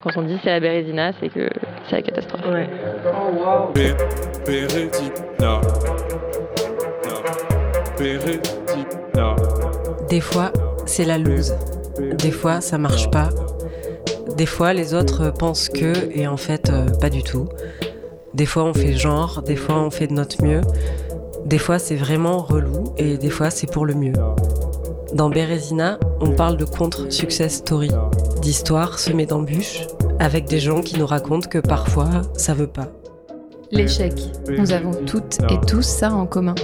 Quand on dit c'est la Bérésina, c'est que c'est la catastrophe. Ouais. Des fois, c'est la loose. Des fois, ça marche pas. Des fois, les autres pensent que, et en fait, euh, pas du tout. Des fois, on fait genre, des fois, on fait de notre mieux. Des fois, c'est vraiment relou, et des fois, c'est pour le mieux. Dans Bérésina, on parle de contre-success story, d'histoires semées d'embûches, avec des gens qui nous racontent que parfois, ça veut pas. L'échec. Nous avons toutes et tous ça en commun.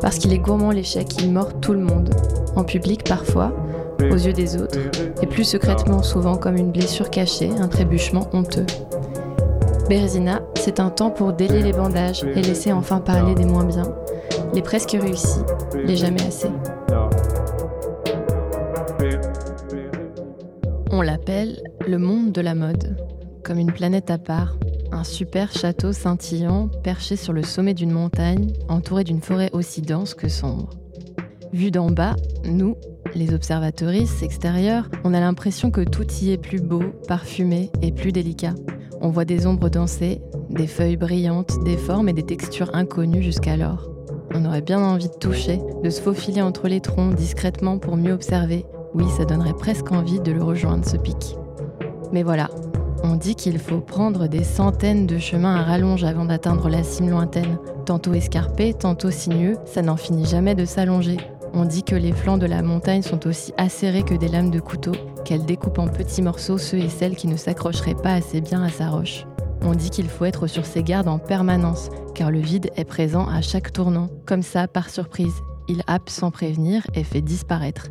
Parce qu'il est gourmand l'échec, il mord tout le monde. En public parfois, aux yeux des autres, et plus secrètement souvent comme une blessure cachée, un trébuchement honteux. Bérésina, c'est un temps pour délier les bandages et laisser enfin parler des moins bien, les presque réussis, les jamais assez. On l'appelle le monde de la mode, comme une planète à part, un super château scintillant perché sur le sommet d'une montagne, entouré d'une forêt aussi dense que sombre. Vu d'en bas, nous, les observatrices extérieures, on a l'impression que tout y est plus beau, parfumé et plus délicat. On voit des ombres danser, des feuilles brillantes, des formes et des textures inconnues jusqu'alors. On aurait bien envie de toucher, de se faufiler entre les troncs discrètement pour mieux observer. Oui, ça donnerait presque envie de le rejoindre ce pic. Mais voilà, on dit qu'il faut prendre des centaines de chemins à rallonge avant d'atteindre la cime lointaine. Tantôt escarpé, tantôt sinueux, ça n'en finit jamais de s'allonger. On dit que les flancs de la montagne sont aussi acérés que des lames de couteau, qu'elle découpe en petits morceaux ceux et celles qui ne s'accrocheraient pas assez bien à sa roche. On dit qu'il faut être sur ses gardes en permanence, car le vide est présent à chaque tournant. Comme ça, par surprise, il happe sans prévenir et fait disparaître.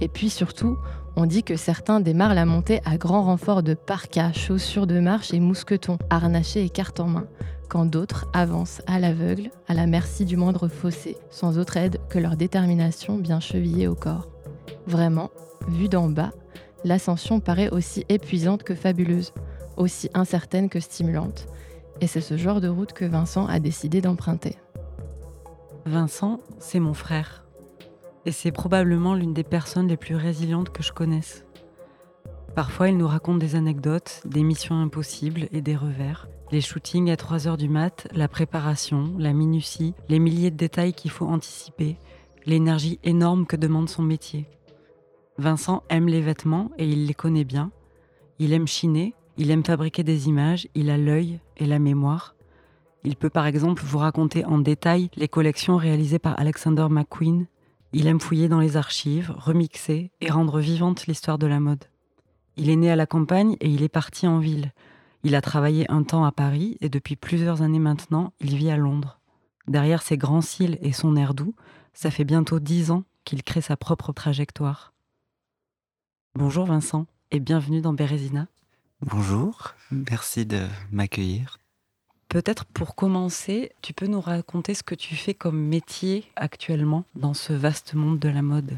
Et puis surtout, on dit que certains démarrent la montée à grand renfort de parkas, chaussures de marche et mousquetons, harnachés et cartes en main, quand d'autres avancent à l'aveugle, à la merci du moindre fossé, sans autre aide que leur détermination bien chevillée au corps. Vraiment, vue d'en bas, l'ascension paraît aussi épuisante que fabuleuse, aussi incertaine que stimulante, et c'est ce genre de route que Vincent a décidé d'emprunter. Vincent, c'est mon frère. Et c'est probablement l'une des personnes les plus résilientes que je connaisse. Parfois, il nous raconte des anecdotes, des missions impossibles et des revers. Les shootings à 3 heures du mat, la préparation, la minutie, les milliers de détails qu'il faut anticiper, l'énergie énorme que demande son métier. Vincent aime les vêtements et il les connaît bien. Il aime chiner, il aime fabriquer des images, il a l'œil et la mémoire. Il peut par exemple vous raconter en détail les collections réalisées par Alexander McQueen. Il aime fouiller dans les archives, remixer et rendre vivante l'histoire de la mode. Il est né à la campagne et il est parti en ville. Il a travaillé un temps à Paris et depuis plusieurs années maintenant, il vit à Londres. Derrière ses grands cils et son air doux, ça fait bientôt dix ans qu'il crée sa propre trajectoire. Bonjour Vincent et bienvenue dans Bérésina. Bonjour, merci de m'accueillir. Peut-être pour commencer, tu peux nous raconter ce que tu fais comme métier actuellement dans ce vaste monde de la mode?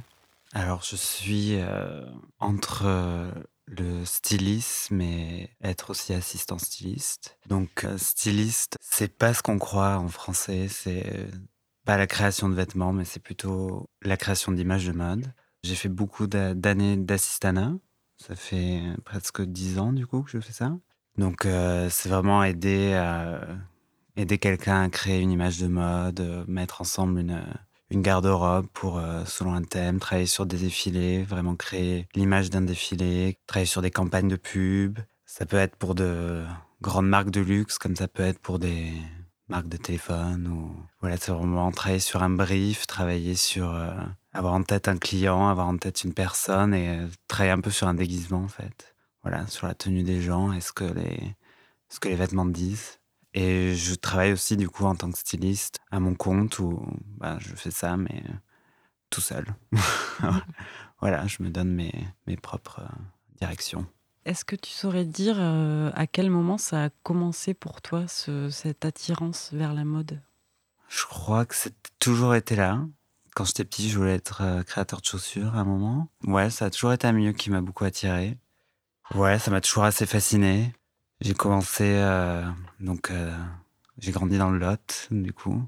Alors, je suis euh, entre euh, le stylisme et être aussi assistant styliste. Donc, euh, styliste, c'est pas ce qu'on croit en français, c'est pas la création de vêtements, mais c'est plutôt la création d'images de mode. J'ai fait beaucoup d'a- d'années d'assistanat. Ça fait presque dix ans, du coup, que je fais ça. Donc, euh, c'est vraiment aider, à- aider quelqu'un à créer une image de mode, euh, mettre ensemble une, une garde-robe pour, euh, selon un thème, travailler sur des défilés, vraiment créer l'image d'un défilé, travailler sur des campagnes de pub. Ça peut être pour de grandes marques de luxe, comme ça peut être pour des marques de téléphone. Ou... Voilà, c'est vraiment travailler sur un brief, travailler sur... euh, avoir en tête un client, avoir en tête une personne et euh, travailler un peu sur un déguisement, en fait. Voilà, sur la tenue des gens et ce que les, ce que les vêtements disent. Et je travaille aussi du coup en tant que styliste à mon compte où bah, je fais ça, mais tout seul. voilà, je me donne mes, mes propres euh, directions. Est-ce que tu saurais dire euh, à quel moment ça a commencé pour toi, ce- cette attirance vers la mode? Je crois que c'est toujours été là. Quand j'étais petit, je voulais être euh, créateur de chaussures à un moment. Ouais, ça a toujours été un milieu qui m'a beaucoup attiré. Ouais, ça m'a toujours assez fasciné. J'ai commencé, euh, donc euh, j'ai grandi dans le Lot, du coup,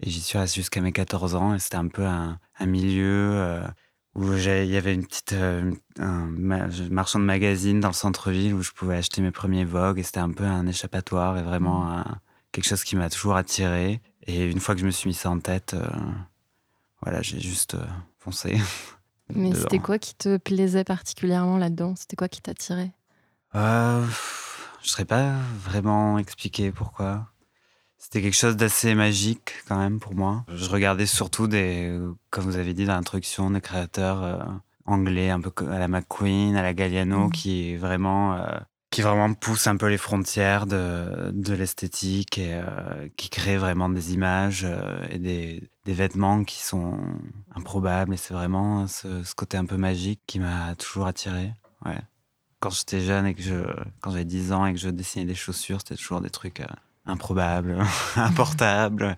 et j'y suis resté jusqu'à mes 14 ans, et c'était un peu un, un milieu euh, où il y avait une petite un marchand de magazines dans le centre-ville où je pouvais acheter mes premiers Vogue et c'était un peu un échappatoire et vraiment mmh. quelque chose qui m'a toujours attiré. Et une fois que je me suis mis ça en tête, voilà, j'ai juste foncé. Mais c'était quoi qui te plaisait particulièrement là-dedans? C'était quoi qui t'attirait? Euh, Je ne saurais pas vraiment expliquer pourquoi. C'était quelque chose d'assez magique quand même pour moi. Je regardais surtout des, comme vous avez dit dans l'introduction, des créateurs euh, anglais, un peu à la McQueen, à la Galliano, mmh. qui vraiment, euh, qui vraiment poussent un peu les frontières de, de l'esthétique et euh, qui créent vraiment des images et des, des, vêtements qui sont improbables. Et c'est vraiment ce, ce, côté un peu magique qui m'a toujours attiré. Ouais. Quand j'étais jeune et que je, quand j'avais 10 ans et que je dessinais des chaussures, c'était toujours des trucs improbable, importable,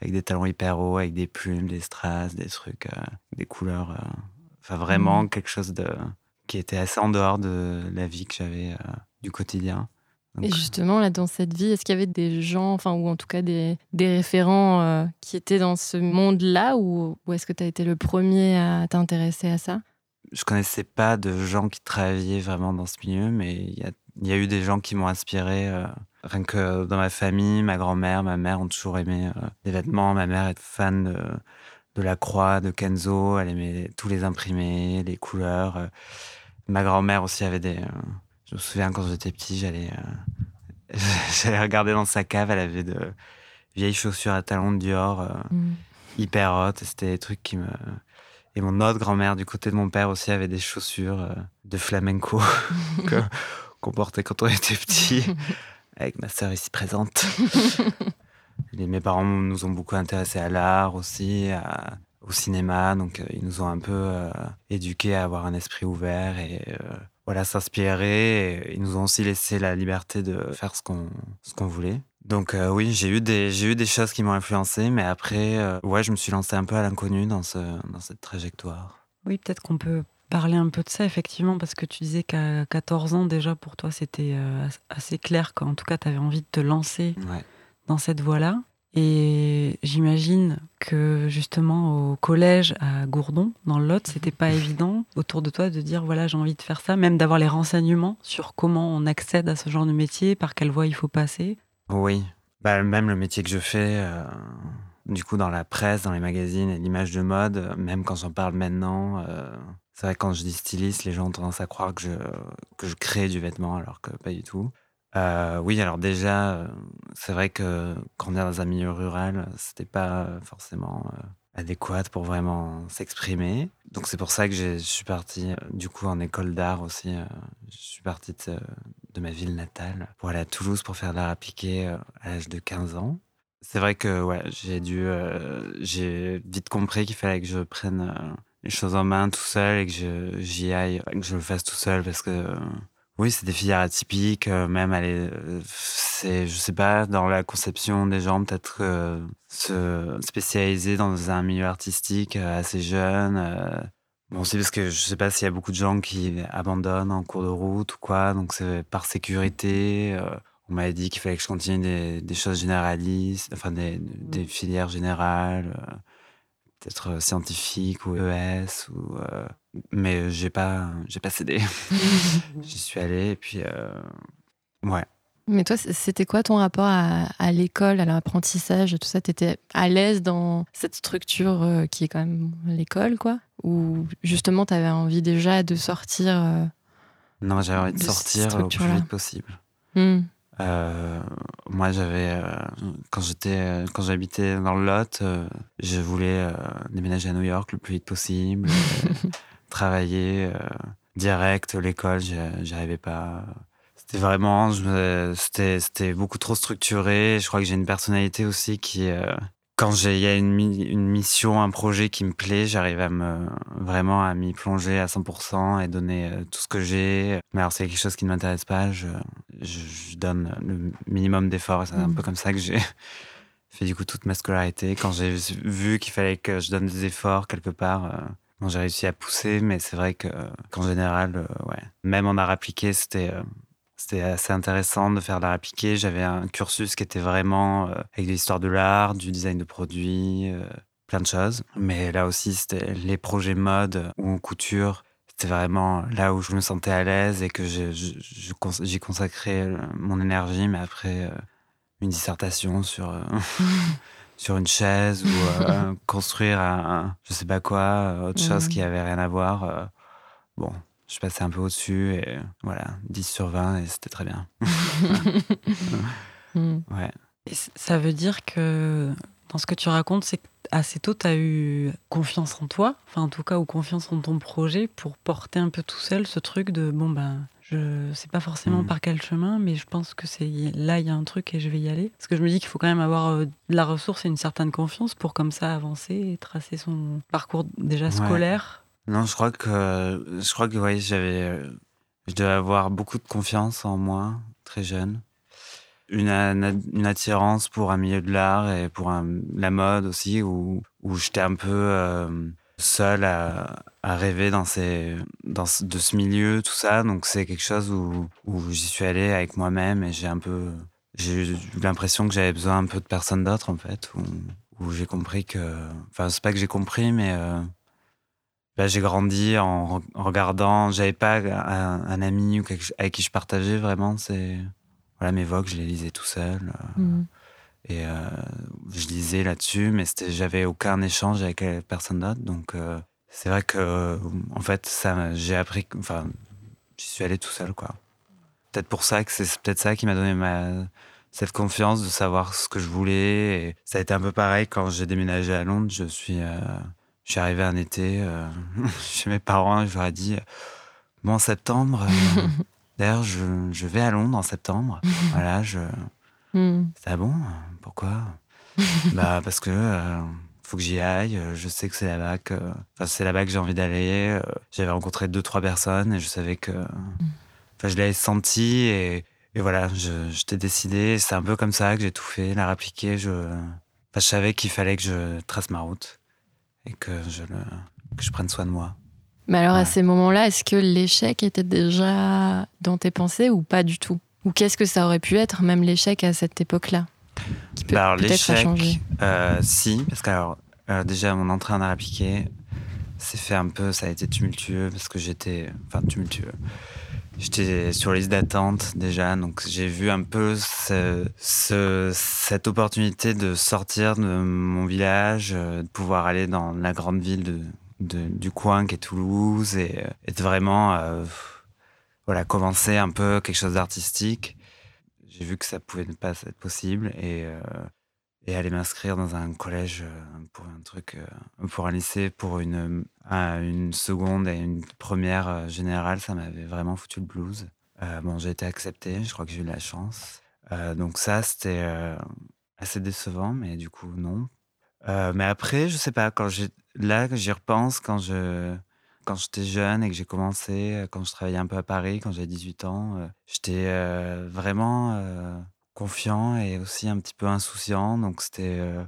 avec des talons hyper hauts, avec des plumes, des strass, des trucs, euh, des couleurs. Euh, enfin, vraiment mmh. quelque chose de qui était assez en dehors de la vie que j'avais euh, du quotidien. et justement, là, dans cette vie, est-ce qu'il y avait des gens, enfin, ou en tout cas des, des référents qui étaient dans ce monde-là, ou, ou est-ce que tu as été le premier à t'intéresser à ça? Je connaissais pas de gens qui travaillaient vraiment dans ce milieu, mais il y a, y a, eu des gens qui m'ont inspiré Rien que dans ma famille, ma grand-mère, ma mère ont toujours aimé euh, les vêtements. Ma mère est fan de, la croix, de Kenzo. Elle aimait tous les imprimés, les couleurs. Euh. Ma grand-mère aussi avait des. Euh, je me souviens quand j'étais petit, j'allais j'allais regarder dans sa cave. Elle avait de vieilles chaussures à talons de Dior, mm. hyper hautes. C'était des trucs qui me. Et mon autre grand-mère, du côté de mon père aussi, avait des chaussures de flamenco qu'on portait quand on était petit. avec ma sœur ici présente. mes parents nous ont beaucoup intéressés à l'art aussi, au cinéma, donc euh, ils nous ont un peu euh, éduqués à avoir un esprit ouvert et euh, voilà s'inspirer. Ils nous ont aussi laissé la liberté de faire ce qu'on ce qu'on voulait. Donc oui, j'ai eu des j'ai eu des choses qui m'ont influencé, mais après ouais, je me suis lancé un peu à l'inconnu dans ce dans cette trajectoire. Oui, peut-être qu'on peut parler un peu de ça, effectivement, parce que tu disais qu'à 14 ans, déjà, pour toi, c'était euh, assez clair qu'en tout cas, tu avais envie de te lancer dans cette voie-là. Et j'imagine que justement au collège à Gourdon, dans le Lot, c'était pas évident autour de toi de dire voilà j'ai envie de faire ça, même d'avoir les renseignements sur comment on accède à ce genre de métier, par quelle voie il faut passer. Oui, bah, même le métier que je fais, euh, du coup dans la presse, dans les magazines et l'image de mode, même quand j'en parle maintenant, euh, c'est vrai, quand je dis styliste, les gens ont tendance à croire que je, que je crée du vêtement, alors que pas du tout. Euh, oui, alors déjà, euh, c'est vrai que quand on est dans un milieu rural, c'était pas forcément euh, adéquat pour vraiment s'exprimer. Donc c'est pour ça que je suis parti du coup en école d'art aussi. je suis parti de, ma ville natale pour aller à Toulouse pour faire de l'art appliqué à l'âge de 15 ans. C'est vrai que ouais, j'ai dû, j'ai vite compris qu'il fallait que je prenne les choses en main tout seul et que j'y aille, que je le fasse tout seul parce que oui, c'est des filières atypiques, euh, même aller, euh, c'est, je sais pas, dans la conception des gens, peut-être euh, se spécialiser dans un milieu artistique assez jeune. Bon, aussi parce que je sais pas s'il y a beaucoup de gens qui abandonnent en cours de route ou quoi, donc c'est par sécurité. on m'avait dit qu'il fallait que je continue des, des choses généralistes, enfin des, des filières générales peut-être euh, scientifique ou ES ou euh, mais j'ai pas j'ai pas cédé. J'y suis allé et puis euh, ouais. Mais toi c'était quoi ton rapport à, à l'école à l'apprentissage tout ça? T'étais à l'aise dans cette structure qui est quand même l'école quoi? Ou justement t'avais envie déjà de sortir non j'avais envie de, sortir au plus vite possible. Hmm. Euh, moi, j'avais euh, quand j'étais euh, quand j'habitais dans le Lot, je voulais déménager à New York le plus vite possible, travailler direct l'école, j'y arrivais pas. C'était vraiment, c'était c'était beaucoup trop structuré. Je crois que j'ai une personnalité aussi qui quand il y a une, une, mission, un projet qui me plaît, j'arrive à me vraiment à m'y plonger à 100% et donner euh, tout ce que j'ai. Mais alors, c'est quelque chose qui ne m'intéresse pas, je, je, donne le minimum d'efforts. C'est un mmh. peu comme ça que j'ai fait du coup toute ma scolarité. Quand j'ai vu qu'il fallait que je donne des efforts quelque part, euh, j'ai réussi à pousser. Mais c'est vrai qu'en général, euh, ouais, même en art appliqué, c'était c'était assez intéressant de faire de l'art appliqué. J'avais un cursus qui était vraiment euh, avec de l'histoire de l'art, du design de produits, euh, plein de choses. Mais là aussi, c'était les projets mode ou couture. C'était vraiment là où je me sentais à l'aise et que j'y consacrais mon énergie. Mais après, une dissertation sur, sur une chaise ou construire un, je sais pas quoi, autre chose qui avait rien à voir. bon, je passais un peu au-dessus et voilà, 10 sur 20 et c'était très bien. Mm. ouais. Et ça veut dire que dans ce que tu racontes, c'est assez tôt, tu as eu confiance en toi, enfin en tout cas, ou confiance en ton projet pour porter un peu tout seul ce truc de bon, ben, je sais pas forcément mm. par quel chemin, mais je pense que c'est là, il y a un truc et je vais y aller. Parce que je me dis qu'il faut quand même avoir euh, de la ressource et une certaine confiance pour comme ça avancer et tracer son parcours déjà scolaire. Non, je crois que je crois que ouais, j'avais euh, je devais avoir beaucoup de confiance en moi très jeune. Une, une attirance pour un milieu de l'art et pour la mode aussi où, où j'étais un peu euh, seul à, à, rêver dans ces dans de ce milieu tout ça donc c'est quelque chose où, où j'y suis allé avec moi-même et j'ai un peu j'ai eu l'impression que j'avais besoin un peu de personne d'autre en fait où, où j'ai compris que enfin c'est pas que j'ai compris mais euh, bah, j'ai grandi en, regardant. J'avais pas un, ami avec qui je partageais vraiment. C'est voilà mes vogues, je les lisais tout seul. Euh, mmh. Et euh, je lisais là-dessus, mais j'avais aucun échange avec personne d'autre. Donc euh, c'est vrai que en fait, ça, j'ai appris. Enfin, j'y suis allé tout seul, quoi. Peut-être pour ça que c'est peut-être ça qui m'a donné ma cette confiance de savoir ce que je voulais. Et ça a été un peu pareil quand j'ai déménagé à Londres. Je suis je suis arrivé un été euh, chez mes parents, je leur ai dit Bon, en septembre, euh, d'ailleurs, je, je, vais à Londres en septembre. voilà, je. Hmm. C'est bon Pourquoi? Bah, parce que. Euh, faut que j'y aille. Je sais que c'est là-bas que, enfin, c'est là-bas que j'ai envie d'aller. J'avais rencontré deux, trois personnes et je savais que, enfin, je l'avais senti et, et voilà, je, je t'ai décidé. C'est un peu comme ça que j'ai tout fait, la répliquer. Je, enfin, je savais qu'il fallait que je trace ma route et que je, le, que je prenne soin de moi. Mais alors à ces moments-là, est-ce que l'échec était déjà dans tes pensées ou pas du tout? Ou qu'est-ce que ça aurait pu être, même l'échec à cette époque-là? Qui peut bah, l'échec, euh, si, parce que alors, euh, déjà mon entrée en art appliqué s'est fait un peu, ça a été tumultueux parce que j'étais, enfin tumultueux. J'étais sur liste d'attente déjà, donc j'ai vu un peu ce, cette opportunité de sortir de mon village, euh, de pouvoir aller dans la grande ville de, du coin qui est Toulouse et, et de vraiment euh, voilà, commencer un peu quelque chose d'artistique. J'ai vu que ça pouvait ne pas être possible et, euh, et aller m'inscrire dans un collège euh, pour un truc, euh, pour un lycée, pour une, une seconde et une première euh, générale, ça m'avait vraiment foutu le blues. bon, j'ai été accepté, je crois que j'ai eu de la chance. donc ça, c'était assez décevant, mais du coup, non. mais après, je sais pas, quand là, j'y repense, quand je, quand j'étais jeune et que j'ai commencé, quand je travaillais un peu à Paris, quand j'avais 18 ans, j'étais vraiment confiant et aussi un petit peu insouciant. Donc c'était, euh,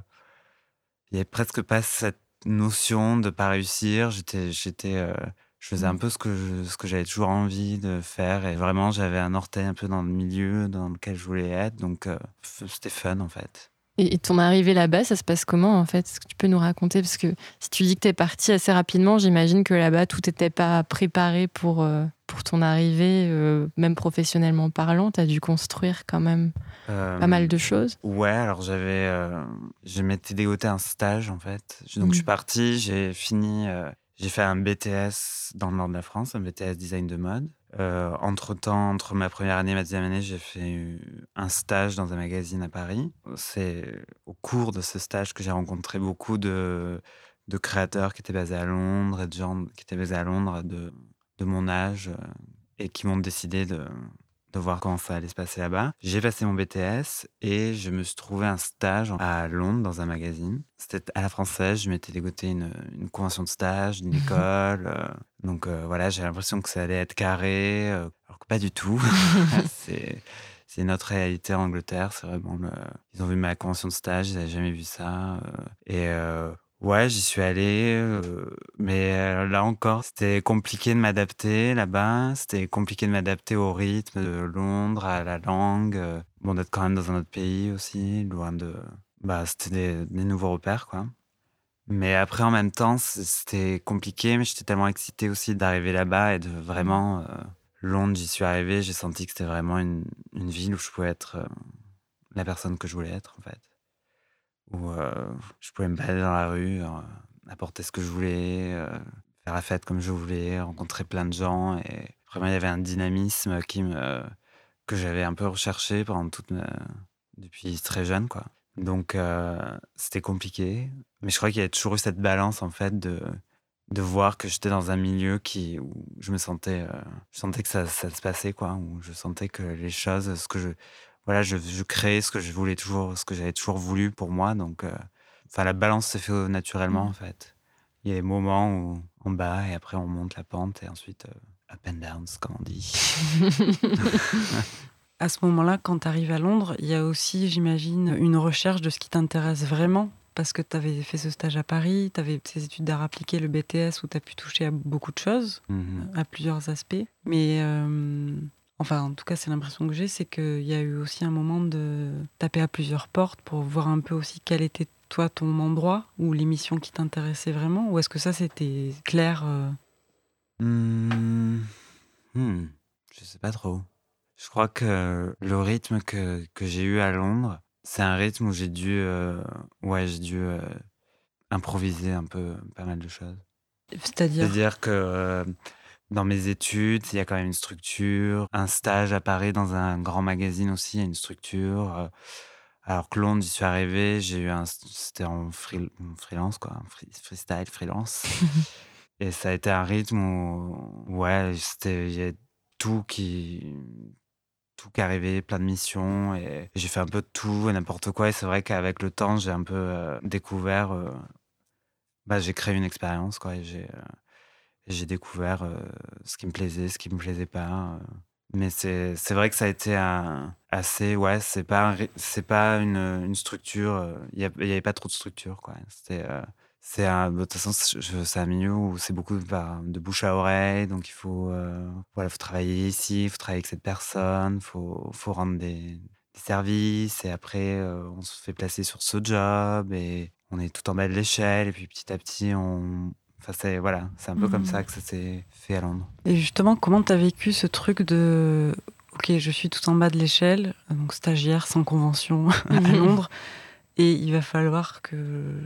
il y avait presque pas cette notion de pas réussir. J'étais, j'étais, euh, je faisais un mmh. peu ce que ce que j'avais toujours envie de faire et vraiment j'avais un orteil un peu dans le milieu dans lequel je voulais être. Donc euh, c'était fun en fait. Et ton arrivée là-bas, ça se passe comment en fait? Est-ce que tu peux nous raconter? Parce que si tu dis que tu es parti assez rapidement, j'imagine que là-bas, tout n'était pas préparé pour, pour ton arrivée, même professionnellement parlant. Tu as dû construire quand même pas mal de choses. Ouais, alors j'avais, euh, je m'étais dégoté un stage en fait. Donc je suis mmh. parti, j'ai fini, euh, j'ai fait un BTS dans le nord de la France, un BTS design de mode. Euh, entre temps, entre ma première année et ma deuxième année, j'ai fait un stage dans un magazine à Paris. C'est au cours de ce stage que j'ai rencontré beaucoup de, de créateurs qui étaient basés à Londres et de gens qui étaient basés à Londres de, de mon âge et qui m'ont décidé de, de voir comment ça allait se passer là-bas. J'ai passé mon BTS et je me suis trouvé un stage à Londres dans un magazine. C'était à la française, je m'étais dégoté une, une, convention de stage, d'une école. Euh, donc euh, voilà, j'ai l'impression que ça allait être carré, euh, alors que pas du tout. c'est c'est notre réalité en Angleterre. C'est vraiment le... Ils ont vu ma convention de stage, ils n'avaient jamais vu ça. et Ouais, j'y suis allé, euh, mais euh, là encore, c'était compliqué de m'adapter là-bas. C'était compliqué de m'adapter au rythme de Londres, à la langue. Euh, bon, d'être quand même dans un autre pays aussi, loin de. Bah, c'était des, nouveaux repères, quoi. Mais après, en même temps, c'était compliqué, mais j'étais tellement excité aussi d'arriver là-bas et de vraiment. Londres, j'y suis arrivé, j'ai senti que c'était vraiment une, une ville où je pouvais être la personne que je voulais être, en fait. Où euh, je pouvais me balader dans la rue, euh, apporter ce que je voulais, euh, faire la fête comme je voulais, rencontrer plein de gens. Et vraiment, il y avait un dynamisme qui me, que j'avais un peu recherché pendant toute ma- depuis très jeune, quoi. Donc, c'était compliqué. Mais je crois qu'il y a toujours eu cette balance, en fait, de, de voir que j'étais dans un milieu qui, où je me sentais, je sentais que ça, ça se passait, quoi. Où je sentais que les choses, ce que je, voilà, je, je créais ce que je voulais toujours, ce que j'avais toujours voulu pour moi. Donc, euh, enfin, la balance s'est fait naturellement, en fait. Il y a des moments où en bas et après on monte la pente et ensuite euh, up and downs, comme on dit. À ce moment-là, quand tu arrives à Londres, il y a aussi, j'imagine, une recherche de ce qui t'intéresse vraiment? Parce que tu avais fait ce stage à Paris, tu avais ces études d'art appliqué, le BTS, où tu as pu toucher à beaucoup de choses, Mhm. à plusieurs aspects. Mais, euh, enfin, en tout cas, c'est l'impression que j'ai, c'est qu'il y a eu aussi un moment de taper à plusieurs portes pour voir un peu aussi quel était, toi, ton endroit ou l'émission qui t'intéressait vraiment. Ou est-ce que ça, c'était clair euh, Hmm. Hmm. Je sais pas trop. Je crois que le rythme que, que j'ai eu à Londres, c'est un rythme où j'ai dû, euh, ouais, j'ai dû euh, improviser un peu pas mal de choses. C'est-à-dire? C'est-à-dire que euh, dans mes études, il y a quand même une structure. Un stage à Paris dans un grand magazine aussi, il y a une structure. euh, alors que Londres, j'y suis arrivé, j'ai eu un, c'était en free- en freelance quoi, free- freestyle, freelance. Et ça a été un rythme où, ouais, c'était, il y a tout qui, tout qui arrivait, plein de missions et j'ai fait un peu de tout et n'importe quoi. Et c'est vrai qu'avec le temps, j'ai un peu euh, découvert, euh, bah, j'ai créé une expérience quoi. Et j'ai, euh, j'ai découvert euh, ce qui me plaisait, ce qui me plaisait pas. euh. Mais c'est, vrai que ça a été un, assez, ouais, c'est pas, un pas une, une structure. euh, Il y, a- il y avait pas trop de structure quoi. C'était c'est un, de toute façon, c'est un milieu où c'est beaucoup bah, de bouche à oreille, donc il faut, voilà, faut travailler ici, il faut travailler avec cette personne, faut, faut rendre des, services, et après on se fait placer sur ce job, et on est tout en bas de l'échelle, et puis petit à petit, on, enfin c'est voilà, c'est un peu comme ça que ça s'est fait à Londres. Et justement, comment tu as vécu ce truc de OK, je suis tout en bas de l'échelle, donc stagiaire sans convention à Mhm. Londres, et il va falloir que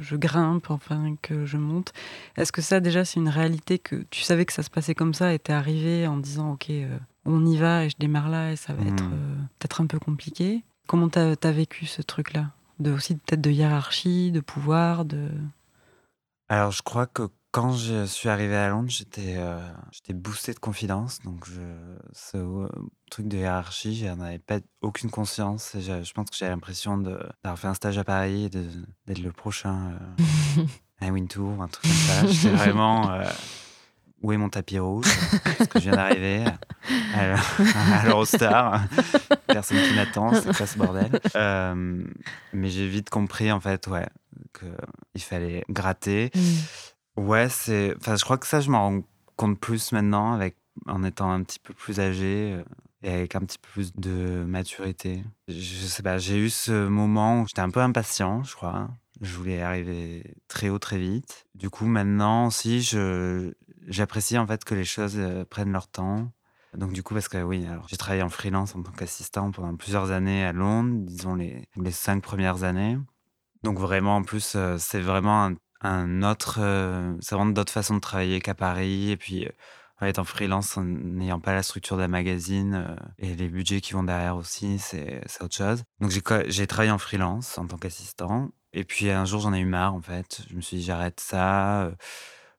je grimpe, enfin que je monte. Est-ce que ça, déjà, c'est une réalité que tu savais que ça se passait comme ça et t'es arrivé en disant OK, euh, on y va et je démarre là et ça va être Mhm. euh, peut-être un peu compliqué? Comment tu as, vécu ce truc-là? De, Aussi peut-être de hiérarchie, de pouvoir, de. Alors, je crois que quand je suis arrivé à Londres, j'étais euh, j'étais boosté de confiance. Donc, je, ce euh, truc de hiérarchie, j'en avais pas aucune conscience. Et je, je pense que j'avais l'impression d'avoir fait un stage à Paris et d'être le prochain euh, à Wintour, un truc comme ça. J'étais vraiment. euh, où est mon tapis rouge? Parce que je viens d'arriver à, à l'Eurostar. Personne qui m'attend, c'est quoi ce bordel? Euh, Mais j'ai vite compris, en fait, ouais, qu'il fallait gratter. Ouais, c'est. Enfin, je crois que ça, je m'en rends compte plus maintenant, avec en étant un petit peu plus âgé euh, et avec un petit peu plus de maturité. Je, sais pas, j'ai eu ce moment où j'étais un peu impatient, je crois. Je voulais arriver très haut, très vite. Du coup, maintenant aussi, je j'apprécie en fait que les choses euh, prennent leur temps. Donc du coup, parce que oui, alors j'ai travaillé en freelance en tant qu'assistant pendant plusieurs années à Londres, disons les, les cinq premières années. Donc vraiment, en plus, euh, c'est vraiment un, un autre, euh, c'est vraiment d'autres façons de travailler qu'à Paris. Et puis, euh, être en freelance en n'ayant pas la structure d'un magazine euh, et les budgets qui vont derrière aussi, c'est autre chose. Donc j'ai travaillé en freelance en tant qu'assistant. Et puis un jour, j'en ai eu marre, en fait. Je me suis dit, j'arrête ça.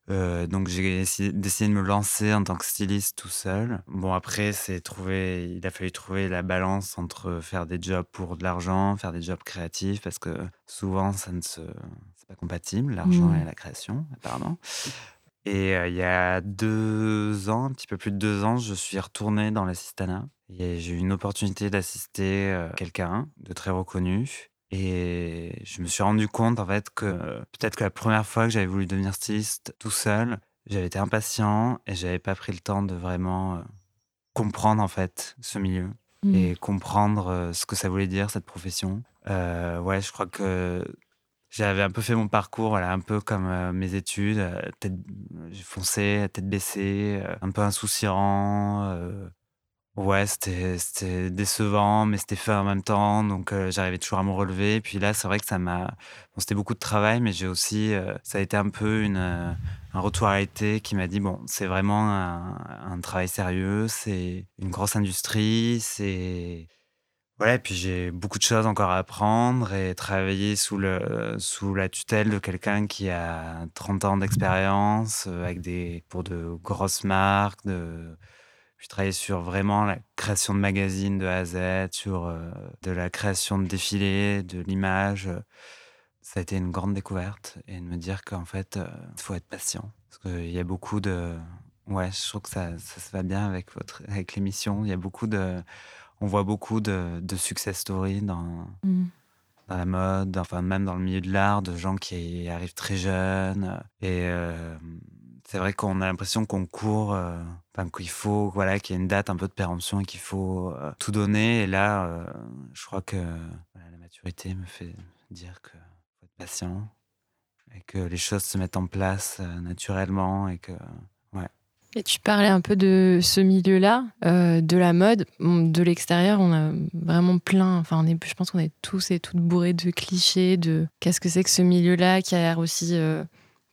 Euh, donc j'ai décidé de me lancer en tant que styliste tout seul. Bon après c'est trouver, il a fallu trouver la balance entre faire des jobs pour de l'argent, faire des jobs créatifs parce que souvent ça ne se, c'est pas compatible l'argent Mm. et la création apparemment. Et euh, il y a deux ans, un petit peu plus de deux ans, je suis retourné dans l'assistanat. Et j'ai eu une opportunité d'assister euh, quelqu'un de très reconnu. Et je me suis rendu compte en fait que euh, peut-être que la première fois que j'avais voulu devenir styliste tout seul, j'avais été impatient et j'avais pas pris le temps de vraiment euh, comprendre en fait ce milieu et comprendre euh, ce que ça voulait dire cette profession. Euh, ouais, je crois que j'avais un peu fait mon parcours, voilà, un peu comme euh, mes études, euh, tête, j'ai foncé, tête baissée, euh, un peu insouciant. Ouais, c'était, décevant, mais c'était fait en même temps, donc euh, j'arrivais toujours à me relever. Puis là, c'est vrai que ça m'a, bon, c'était beaucoup de travail, mais j'ai aussi, euh, ça a été un peu une, euh, un retour à réalité qui m'a dit bon, c'est vraiment un, un travail sérieux, c'est une grosse industrie, c'est voilà, et puis j'ai beaucoup de choses encore à apprendre et travailler sous, le, sous la tutelle de quelqu'un qui a 30 ans d'expérience avec des, pour de grosses marques. De, puis travailler sur vraiment la création de magazines de A à Z, sur euh, de la création de défilés, de l'image. euh, Ça a été une grande découverte et de me dire qu'en fait, euh, il faut être patient. Parce qu'il y a beaucoup de. Ouais, je trouve que ça, ça se va bien avec, votre, avec l'émission. Il y a beaucoup de on voit beaucoup de, de success stories dans, Mm. dans la mode, enfin même dans le milieu de l'art, de gens qui arrivent très jeunes. Et euh, c'est vrai qu'on a l'impression qu'on court, euh, qu'il faut, voilà, qu'il y a une date un peu de péremption et qu'il faut euh, tout donner. Et là, euh, je crois que la maturité me fait dire qu'il faut être patient et que les choses se mettent en place naturellement et que Et tu parlais un peu de ce milieu-là, de la mode. De l'extérieur, on a vraiment plein. Enfin, je pense qu'on est tous et toutes bourrés de clichés, de qu'est-ce que c'est que ce milieu-là qui a l'air aussi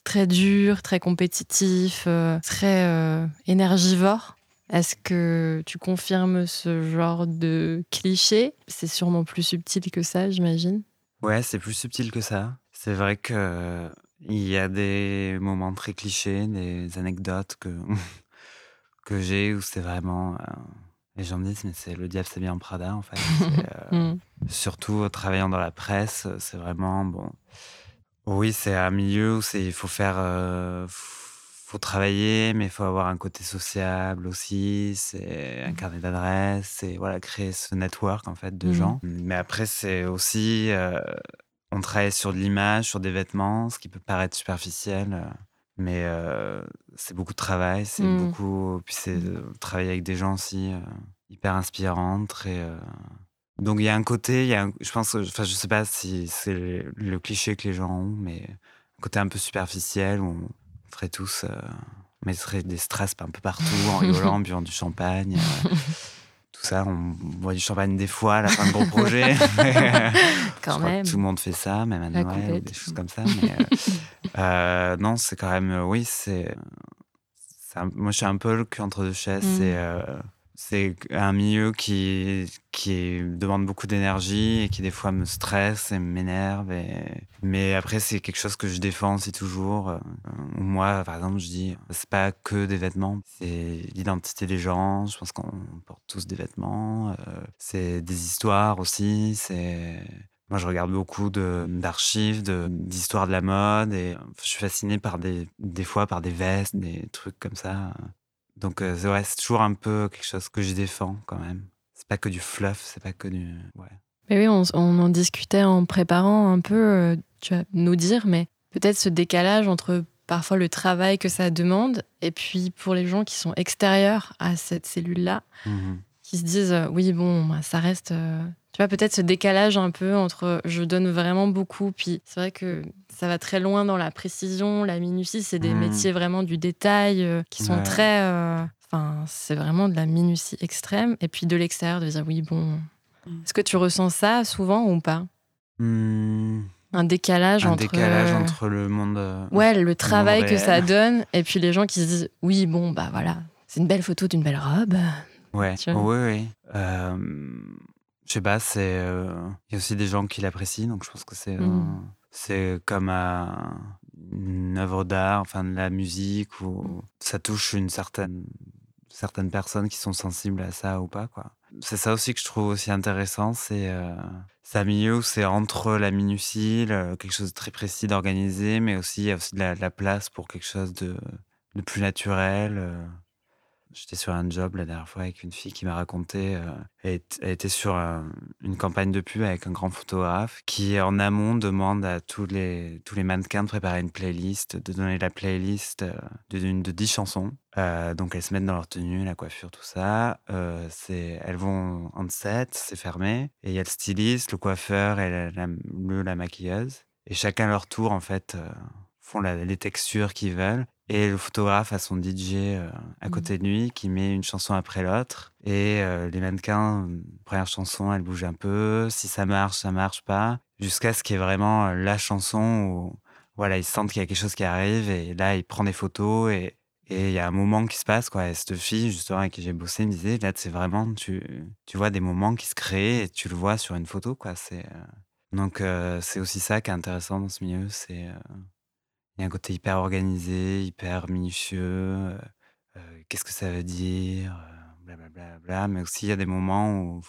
très dur, très compétitif, euh, très euh, énergivore. Est-ce que tu confirmes ce genre de cliché? C'est sûrement plus subtil que ça, j'imagine. Ouais, c'est plus subtil que ça. C'est vrai que il y a des moments très clichés, des anecdotes que que j'ai où c'est vraiment euh, les gens me disent mais c'est le diable c'est bien en Prada en fait. Euh, Mm. surtout euh, travaillant dans la presse, euh, c'est vraiment bon. Oui, c'est un milieu où c'est il faut faire euh, faut travailler, mais il faut avoir un côté sociable aussi. C'est un carnet d'adresses, c'est voilà créer ce network en fait de Mhm. gens. Mais après c'est aussi euh, on travaille sur de l'image, sur des vêtements, ce qui peut paraître superficiel. euh, Mais euh, c'est beaucoup de travail, c'est Mm. beaucoup. Puis c'est euh, travailler avec des gens aussi euh, hyper inspirants, très. euh, Donc il y a un côté, il y a un- je pense, que- enfin je sais pas si c'est le, le cliché que les gens ont, mais un côté un peu superficiel où on ferait tous, euh, on mettrait des strass un peu partout en rigolant, en buvant du champagne. euh, tout ça, on boit du champagne des fois à la fin de gros projets. Quand Je crois que même. tout le monde fait ça, même à Noël, des choses comme ça. Mais euh, euh, non, c'est quand même, euh, oui, c'est. Moi, je suis un peu le cul entre deux chaises. Mm. C'est un milieu qui, qui demande beaucoup d'énergie et qui des fois me stresse et m'énerve. Et... Mais après, c'est quelque chose que je défends aussi toujours. Euh, Moi, par exemple, je dis, c'est pas que des vêtements, c'est l'identité des gens. Je pense qu'on porte tous des vêtements. euh, c'est des histoires aussi. C'est moi, je regarde beaucoup de- d'archives, de- d'histoires de, la mode et je suis fasciné par des, des fois par des vestes, des trucs comme ça. Donc, euh, c'est- ouais, c'est toujours un peu quelque chose que je défends quand même. C'est pas que du fluff, c'est pas que du. Ouais. Mais oui, on, on en discutait en préparant un peu, euh, tu vas nous dire, mais peut-être ce décalage entre parfois le travail que ça demande et puis pour les gens qui sont extérieurs à cette cellule-là, Mhm. qui se disent euh, oui, bon, bah, ça reste. Euh, Tu vois, peut-être ce décalage un peu entre je donne vraiment beaucoup, puis c'est vrai que ça va très loin dans la précision, la minutie, c'est des Mm. métiers vraiment du détail euh, qui sont Ouais. très. euh, Enfin, c'est vraiment de la minutie extrême. Et puis de l'extérieur, de dire oui, bon. Mm. Est-ce que tu ressens ça souvent ou pas? Hmm, Un décalage un entre. décalage euh, entre le monde. euh, Ouais, le travail que réel. ça donne, et puis les gens qui se disent oui, bon, bah voilà, c'est une belle photo d'une belle robe. Ouais, Tu vois? oui, oui. Euh, je sais pas, c'est. euh, Il y a aussi des gens qui l'apprécient, donc je pense que c'est. euh, Mm. c'est comme euh, une œuvre d'art, enfin de la musique, où ça touche une certaine. certaines personnes qui sont sensibles à ça ou pas, quoi. C'est ça aussi que je trouve aussi intéressant, c'est. euh, c'est un milieu où c'est entre la minutie, le- quelque chose de très précis, d'organisé, mais aussi il y a aussi de la, de la place pour quelque chose de, de plus naturel. Euh. J'étais sur un job la dernière fois avec une fille qui m'a raconté, euh, elle, était sur un- une campagne de pub avec un grand photographe qui, en amont, demande à tous les, tous les mannequins de préparer une playlist, de donner la playlist euh, de, d'une- de 10 chansons. Euh, donc elles se mettent dans leur tenue, la coiffure, tout ça. Euh, elles vont en set, c'est fermé. Et il y a le styliste, le coiffeur et la, le, la maquilleuse. et chacun leur tour, en fait, euh, font les textures qu'ils veulent. Et le photographe a son DJ euh, à côté de lui qui met une chanson après l'autre. Et euh, les mannequins, euh, première chanson, elle bouge un peu. Si ça marche, ça marche pas. Jusqu'à ce qu'il y ait vraiment la chanson où voilà, ils sentent qu'il y a quelque chose qui arrive. Et là, il prend des photos et et il y a un moment qui se passe. Quoi. Et cette fille, justement, avec qui j'ai bossé, me disait là, c'est vraiment, tu, tu vois des moments qui se créent et tu le vois sur une photo. Quoi. C'est, euh, Donc, c'est aussi ça qui est intéressant dans ce milieu. C'est. Il y a un côté hyper organisé, hyper minutieux. euh, euh, Qu'est-ce que ça veut dire euh, Blablabla. bla. Mais aussi, il y a des moments où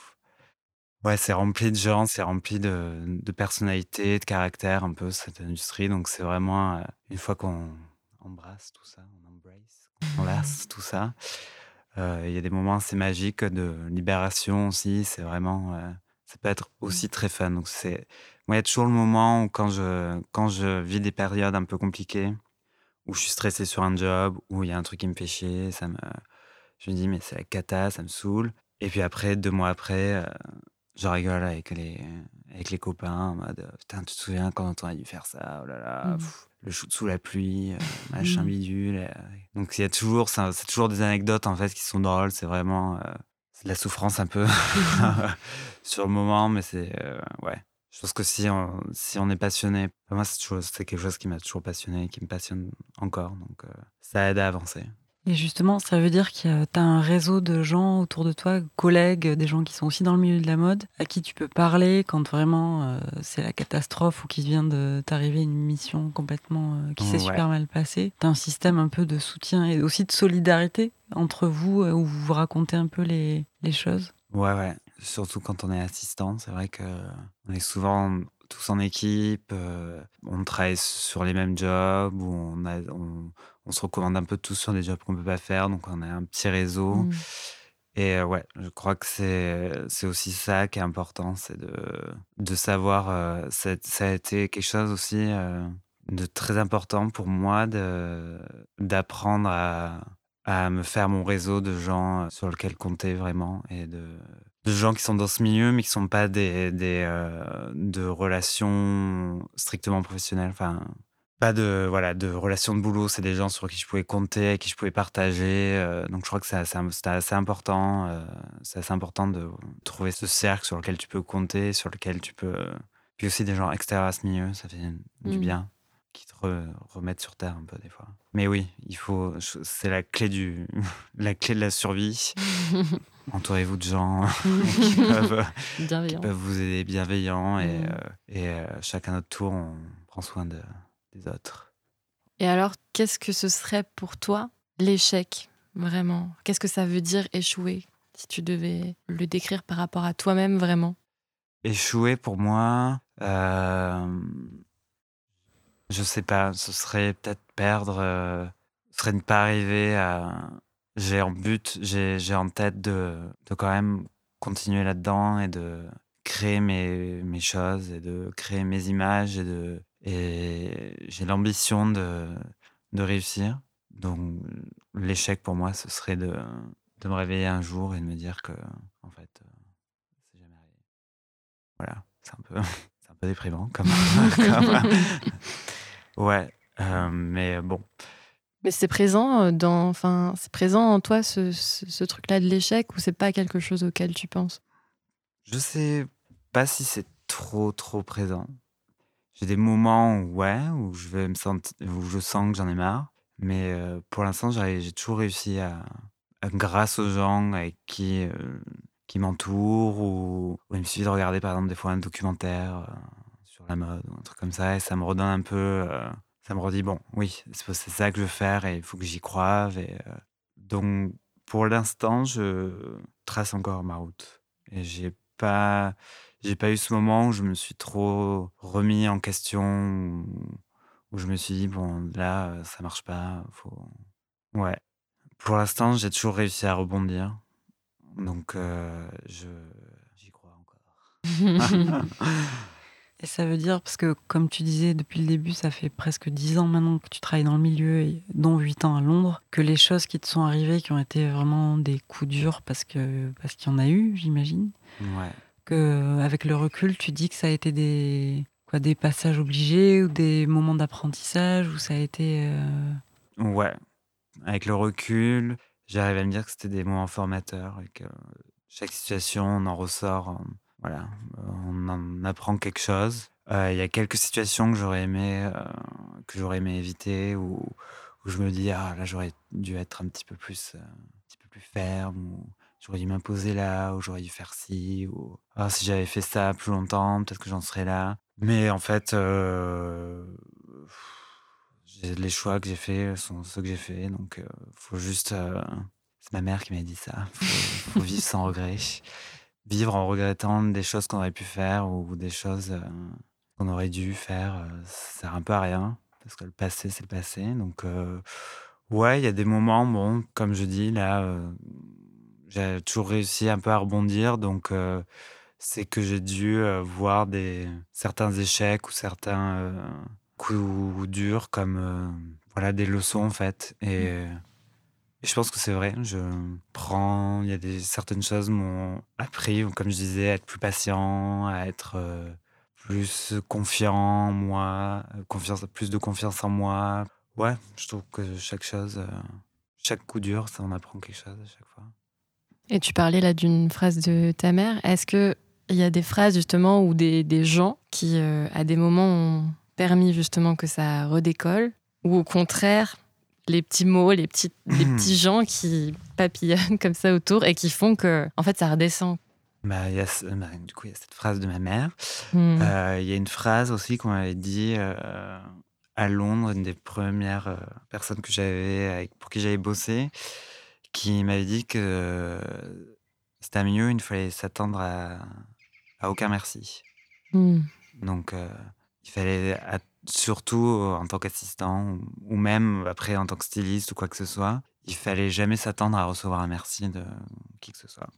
ouais, c'est rempli de gens, c'est rempli de, de personnalités, de caractères, un peu cette industrie. Donc, c'est vraiment, une fois qu'on embrasse tout ça, on embrace, on lasse tout ça, euh, il y a des moments assez magiques de libération aussi. C'est vraiment. euh, ça peut être aussi très fun. Donc, c'est. Moi, il y a toujours le moment où, quand je, quand je vis des périodes un peu compliquées, où je suis stressé sur un job, où il y a un truc qui me fait chier, ça me, je me dis, mais c'est la cata, ça me saoule. Et puis après, deux mois après, euh, je rigole avec les, avec les copains en mode, euh, putain, tu te souviens quand on a dû faire ça, oh là là, pff, le shoot sous la pluie, euh, machin Mhm. bidule. euh. Donc il y a toujours, c'est toujours des anecdotes en fait qui sont drôles, c'est vraiment, de la souffrance un peu sur le moment, mais c'est, ouais. Je pense que si on, si on est passionné, moi c'est quelque chose qui m'a toujours passionné, qui me passionne encore, donc euh, ça aide à avancer. Et justement, ça veut dire que tu as un réseau de gens autour de toi, collègues, des gens qui sont aussi dans le milieu de la mode, à qui tu peux parler quand vraiment euh, c'est la catastrophe ou qu'il vient de t'arriver une mission complètement euh, qui s'est Ouais. super mal passée. Tu as un système un peu de soutien et aussi de solidarité entre vous euh, où vous vous racontez un peu les, les choses. Ouais, ouais. Surtout quand on est assistant, c'est vrai que on est souvent tous en équipe, euh, on travaille sur les mêmes jobs, ou on, a, on, on se recommande un peu tous sur des jobs qu'on peut pas faire, donc on a un petit réseau. Mm. Et euh, ouais, je crois que c'est aussi ça qui est important, c'est de, de savoir. euh, ça, ça a été quelque chose aussi euh, de très important pour moi d'apprendre à, à me faire mon réseau de gens sur lequel compter vraiment et de, de gens qui sont dans ce milieu mais qui sont pas des, des euh, de relations strictement professionnelles. Enfin, pas de voilà de relations de boulot, c'est des gens sur qui je pouvais compter, avec qui je pouvais partager. euh, donc je crois que c'est assez, important. euh, c'est assez important de trouver ce cercle sur lequel tu peux compter, sur lequel tu peux. Puis aussi des gens extérieurs à ce milieu, ça fait du Mm. bien, qui te re- remettent sur terre un peu des fois. Mais oui, il faut. C'est la clé du, la clé de la survie. Entourez-vous de gens qui peuvent qui Bienveillant. peuvent vous aider bienveillants et, Mm. euh, et euh, chacun notre tour, on prend soin de, des autres. Et alors, qu'est-ce que ce serait pour toi l'échec, vraiment? Qu'est-ce que ça veut dire échouer Si tu devais le décrire par rapport à toi-même, vraiment? Échouer pour moi, euh, je sais pas, ce serait peut-être perdre, euh, ce serait ne pas arriver à. J'ai en but, j'ai en tête de, de quand même continuer là-dedans et de créer mes, mes choses et de créer mes images et de et j'ai l'ambition de, de réussir. Donc l'échec pour moi, ce serait de, de me réveiller un jour et de me dire que en fait, euh, c'est jamais arrivé. Voilà, c'est un peu, c'est un peu déprimant comme. comme- ouais, euh, mais bon, Mais c'est présent euh, dans, enfin, c'est présent en toi ce, ce- truc-là de l'échec ou c'est pas quelque chose auquel tu penses? Je sais pas si c'est trop trop présent. J'ai des moments où, ouais, où je vais me sentir, où je sens que j'en ai marre, mais euh, pour l'instant, j'ai toujours réussi à, grâce aux gens avec qui euh, qui m'entourent ou, il me suffit de regarder par exemple des fois un documentaire sur la mode ou un truc comme ça et ça me redonne un peu, ça me redit bon, oui, c'est ça que je veux faire et il faut que j'y croive et euh, donc pour l'instant, je trace encore ma route et j'ai pas j'ai pas eu ce moment où je me suis trop remis en question, où, je me suis dit, bon, là, ça marche pas, faut... Ouais. Pour l'instant, j'ai toujours réussi à rebondir. Donc, euh, je... j'y crois encore. Et ça veut dire, parce que comme tu disais depuis le début, ça fait presque dix ans maintenant que tu travailles dans le milieu, et dont huit ans à Londres, que les choses qui te sont arrivées, qui ont été vraiment des coups durs, parce que parce qu'il y en a eu, j'imagine, Ouais. que avec le recul, tu dis que ça a été des, quoi, des passages obligés ou des moments d'apprentissage où ça a été. euh, Ouais, avec le recul, j'arrive à me dire que c'était des moments formateurs et que chaque situation, on en ressort, euh, voilà, euh, on en apprend quelque chose. Euh, Il y a quelques situations que j'aurais aimé, euh, que j'aurais aimé éviter ou où je me dis ah là j'aurais dû être un petit peu plus, un petit peu plus ferme ou j'aurais dû m'imposer là ou j'aurais dû faire ci ou ah si j'avais fait ça plus longtemps peut-être que j'en serais là. Mais en fait, les choix que j'ai faits sont ceux que j'ai faits, donc euh, faut juste. c'est ma mère qui m'a dit ça. Faut, faut vivre sans regret, vivre en regrettant des choses qu'on aurait pu faire ou des choses euh, qu'on aurait dû faire. euh, ça sert un peu à rien parce que le passé c'est le passé. Donc euh, ouais, il y a des moments, bon, comme je dis là, euh, j'ai toujours réussi un peu à rebondir, donc. c'est que j'ai dû voir des certains échecs ou certains coups durs comme voilà des leçons en fait et, et je pense que c'est vrai. Je prends il y a des certaines choses m'ont appris comme je disais à être plus patient à être euh, plus confiant en moi euh, plus de confiance en moi. Ouais je trouve que chaque chose euh, chaque coup dur ça en apprend quelque chose à chaque fois. Et tu parlais là d'une phrase de ta mère. Est-ce que il y a des phrases justement ou des, des gens qui, à des moments, ont permis justement que ça redécolle? Ou au contraire, les petits mots, les petits, les petits gens qui papillonnent comme ça autour et qui font que, en fait, ça redescend bah, y a ce- bah, du coup il y a cette phrase de ma mère Hmm. Euh, Il y a une phrase aussi qu'on m'avait dit euh, à Londres, une des premières euh, personnes que j'avais avec- pour qui j'avais bossé, qui m'avait dit que euh, c'était mieux, il ne fallait s'attendre à, à aucun merci. Hmm. Donc euh, il fallait à- surtout en tant qu'assistant ou, même après en tant que styliste ou quoi que ce soit, il fallait jamais s'attendre à recevoir un merci de qui que ce soit.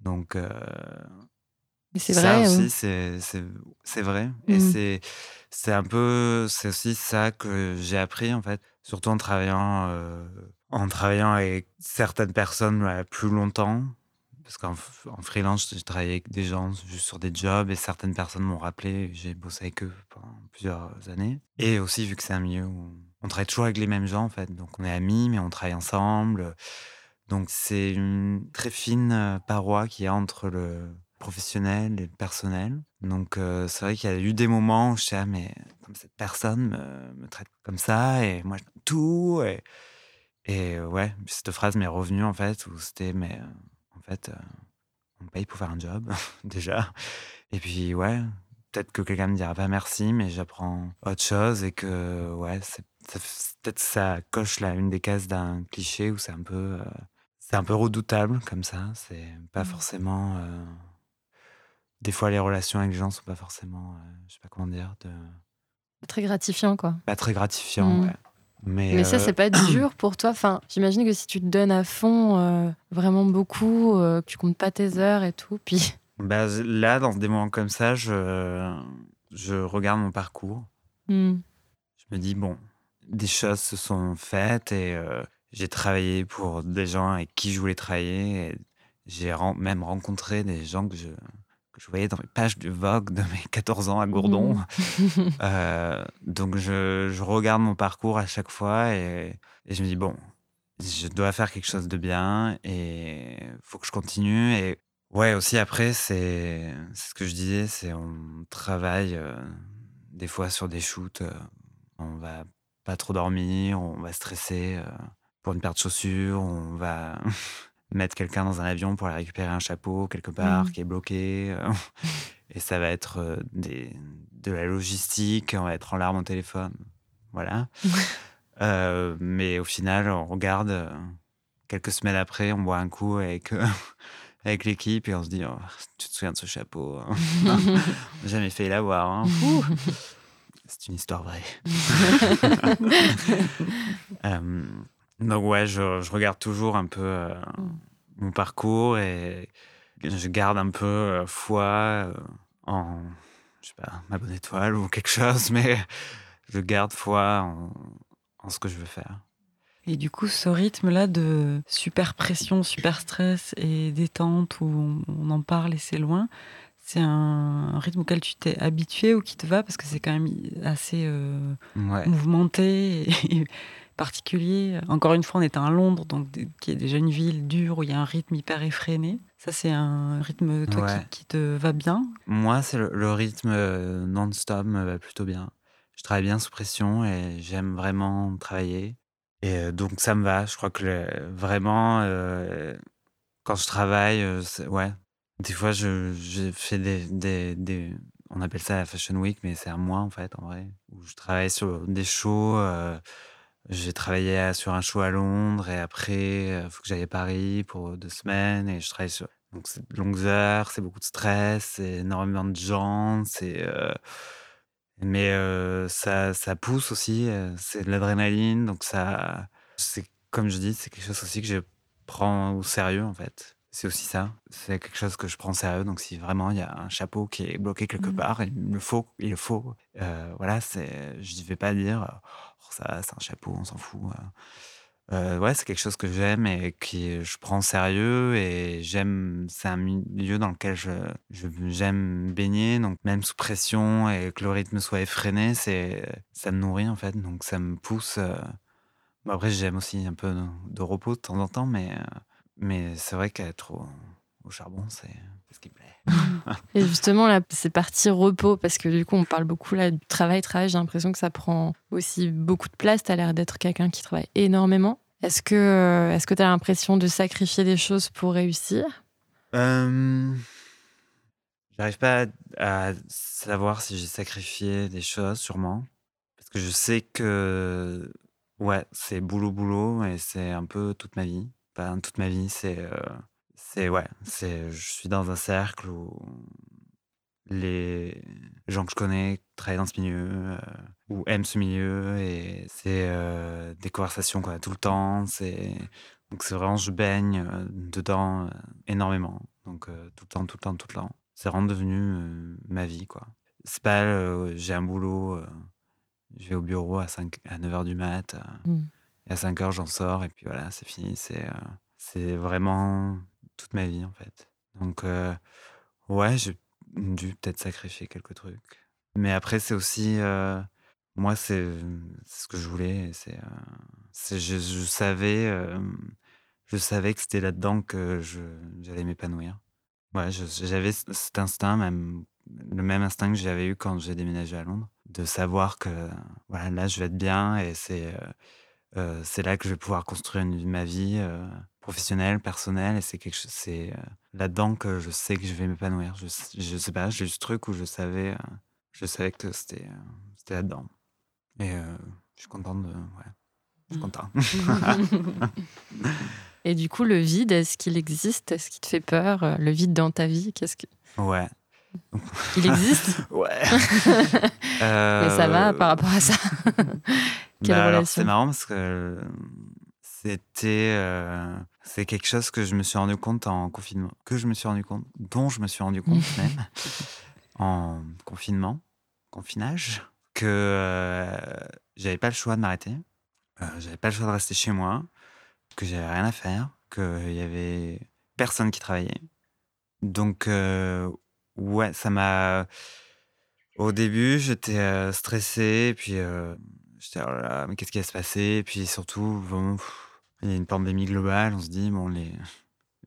Donc euh, Mais c'est ça vrai. aussi, ouais. c'est vrai. Et Mhm. c'est c'est un peu, c'est aussi ça que j'ai appris en fait, surtout en travaillant euh, en travaillant avec certaines personnes plus longtemps. Parce qu'en freelance, j'ai travaillé avec des gens juste sur des jobs et certaines personnes m'ont rappelé. J'ai bossé avec eux pendant plusieurs années. Et aussi, vu que c'est un milieu où on travaille toujours avec les mêmes gens en fait. Donc on est amis, mais on travaille ensemble. Donc c'est une très fine euh, paroi qui est entre le professionnel et le personnel. Donc euh, c'est vrai qu'il y a eu des moments où je sais, ah, mais comme cette personne me, traite comme ça et moi je tout. Et, et ouais, cette phrase m'est revenue en fait, où c'était, mais euh, fait, euh, on paye pour faire un job déjà. Et puis ouais, peut-être que quelqu'un me dira pas merci, mais j'apprends autre chose et que ouais, peut-être ça coche là une des cases d'un cliché où c'est un peu euh, c'est un peu redoutable comme ça. C'est pas Mhm. forcément. euh, des fois, les relations avec les gens sont pas forcément, euh, je sais pas comment dire, de... Très gratifiant, quoi. pas très gratifiants. Mhm. ouais. Mais, Mais ça, euh, c'est pas dur pour toi. Enfin, j'imagine que si tu te donnes à fond, euh, vraiment beaucoup, euh, que tu comptes pas tes heures et tout, puis. bah, là, dans des moments comme ça, je, je regarde mon parcours. Hmm. Je me dis, bon, des choses se sont faites et euh, j'ai travaillé pour des gens avec qui je voulais travailler. J'ai ren- même rencontré des gens que je, que je voyais dans les pages du Vogue de mes 14 ans à Gourdon. Euh, donc je, je regarde mon parcours à chaque fois et, et je me dis, bon, je dois faire quelque chose de bien et faut que je continue. Et ouais, aussi après, c'est c'est ce que je disais, c'est on travaille euh, des fois sur des shoots, euh, on va pas trop dormir, on va stresser euh, pour une paire de chaussures, on va mettre quelqu'un dans un avion pour aller récupérer un chapeau quelque part Mhm. qui est bloqué. euh, et ça va être euh, des, de la logistique, on va être en larmes au téléphone. Voilà. Euh, mais au final, on regarde quelques semaines après, on boit un coup avec, euh, avec l'équipe et on se dit Oh, Tu te souviens de ce chapeau hein On n'a Jamais fait l'avoir. Hein. C'est une histoire vraie. Euh, donc, ouais, je, je regarde toujours un peu euh, mon parcours et je garde un peu euh, foi euh, en, je sais pas, ma bonne étoile ou quelque chose, mais je garde foi en, en ce que je veux faire. Et du coup, ce rythme-là de super pression, super stress et détente où on, on en parle et c'est loin, C'est un rythme auquel tu t'es habitué ou qui te va? Parce que c'est quand même assez euh, Ouais. mouvementé et particulier. Encore une fois, on est à Londres, donc qui est déjà une ville dure où il y a un rythme hyper effréné. Ça, c'est un rythme toi Ouais. qui, qui te va bien? Moi, c'est le, le rythme euh, non-stop me va plutôt bien. Je travaille bien sous pression et j'aime vraiment travailler. Et euh, donc, ça me va. Je crois que le- vraiment, euh, quand je travaille, ouais. Des fois, je, je fais des, des, des- On appelle ça la Fashion Week, mais c'est un mois, en fait, en vrai. Où je travaille sur des shows. euh, j'ai travaillé sur un show à Londres et après, il faut que j'aille à Paris pour deux semaines et je travaille sur. Donc, c'est de longues heures, c'est beaucoup de stress, c'est énormément de gens, c'est. euh, Mais euh, ça, ça pousse aussi, euh, c'est de l'adrénaline, donc ça. C'est comme je dis, c'est quelque chose aussi que je prends au sérieux en fait. C'est aussi ça, c'est quelque chose que je prends sérieux. Donc si vraiment il y a un chapeau qui est bloqué quelque Mhm. part, il me le faut, il le faut. Euh, voilà, c'est, je ne vais pas dire, oh, ça, c'est un chapeau, on s'en fout. euh. Euh, ouais, c'est quelque chose que j'aime et que je prends sérieux et j'aime. C'est un milieu dans lequel je, j'aime baigner, donc même sous pression et que le rythme soit effréné, c'est ça me nourrit en fait, donc ça me pousse. Bon, après, j'aime aussi un peu de, repos de temps en temps, mais mais c'est vrai qu'être au, au charbon, c'est ce qui plaît. Et justement, là, c'est parti repos, parce que du coup, on parle beaucoup là du travail, travail. J'ai l'impression que ça prend aussi beaucoup de place. Tu as l'air d'être quelqu'un qui travaille énormément. Est-ce que euh, est-ce que tu as l'impression de sacrifier des choses pour réussir? Euh, J'arrive pas à, à savoir si j'ai sacrifié des choses, sûrement. Parce que je sais que, ouais, c'est boulot, boulot, et c'est un peu toute ma vie. Enfin, toute ma vie, c'est. euh, c'est, ouais, c'est. Je suis dans un cercle où les gens que je connais travaillent dans ce milieu, euh, ou aiment ce milieu, et c'est euh, des conversations qu'on a tout le temps. C'est. Donc c'est vraiment, je baigne dedans énormément. Donc tout le temps, tout le temps, tout le temps. C'est vraiment devenu ma vie, quoi. C'est pas, j'ai un boulot, je vais au bureau à, 5, à 9h du mat, euh, Mm. À 5h j'en sors, et puis voilà, c'est fini. C'est, euh, vraiment toute ma vie, en fait. Donc euh, ouais, j'ai dû peut-être sacrifier quelques trucs. Mais après, c'est aussi... euh, moi, c'est c'est ce que je voulais. C'est, je, savais, je savais que c'était là-dedans que j'allais m'épanouir. Ouais, j'avais cet instinct, même le même instinct que j'avais eu quand j'ai déménagé à Londres, de savoir que voilà, là, je vais être bien et c'est euh, euh, c'est là que je vais pouvoir construire une- ma vie euh, professionnelle, personnelle. Et c'est quelque chose, c'est euh, là-dedans que je sais que je vais m'épanouir. Je, je sais pas, j'ai eu ce truc où je savais, euh, je savais que c'était euh, c'était là-dedans. Et euh, je suis content de. Ouais, je suis content. Et du coup, le vide, est-ce qu'il existe? Est-ce qu'il te fait peur? Euh, Le vide dans ta vie, qu'est-ce que... ouais. Il existe? Ouais. Mais ça va par rapport à ça Quelle bah relation C'est marrant parce que c'était. euh, c'est quelque chose que je me suis rendu compte en confinement. Que je me suis rendu compte. Dont je me suis rendu compte même. en confinement. Confinage. Que euh, j'avais pas le choix de m'arrêter. Euh, j'avais pas le choix de rester chez moi. Que j'avais rien à faire. Qu'il y avait personne qui travaillait. Donc, ouais, ça m'a. Au début, j'étais stressé, puis j'étais oh là là, mais qu'est-ce qui va se passer? Et puis surtout, bon, pff, il y a une pandémie globale, on se dit, bon, les,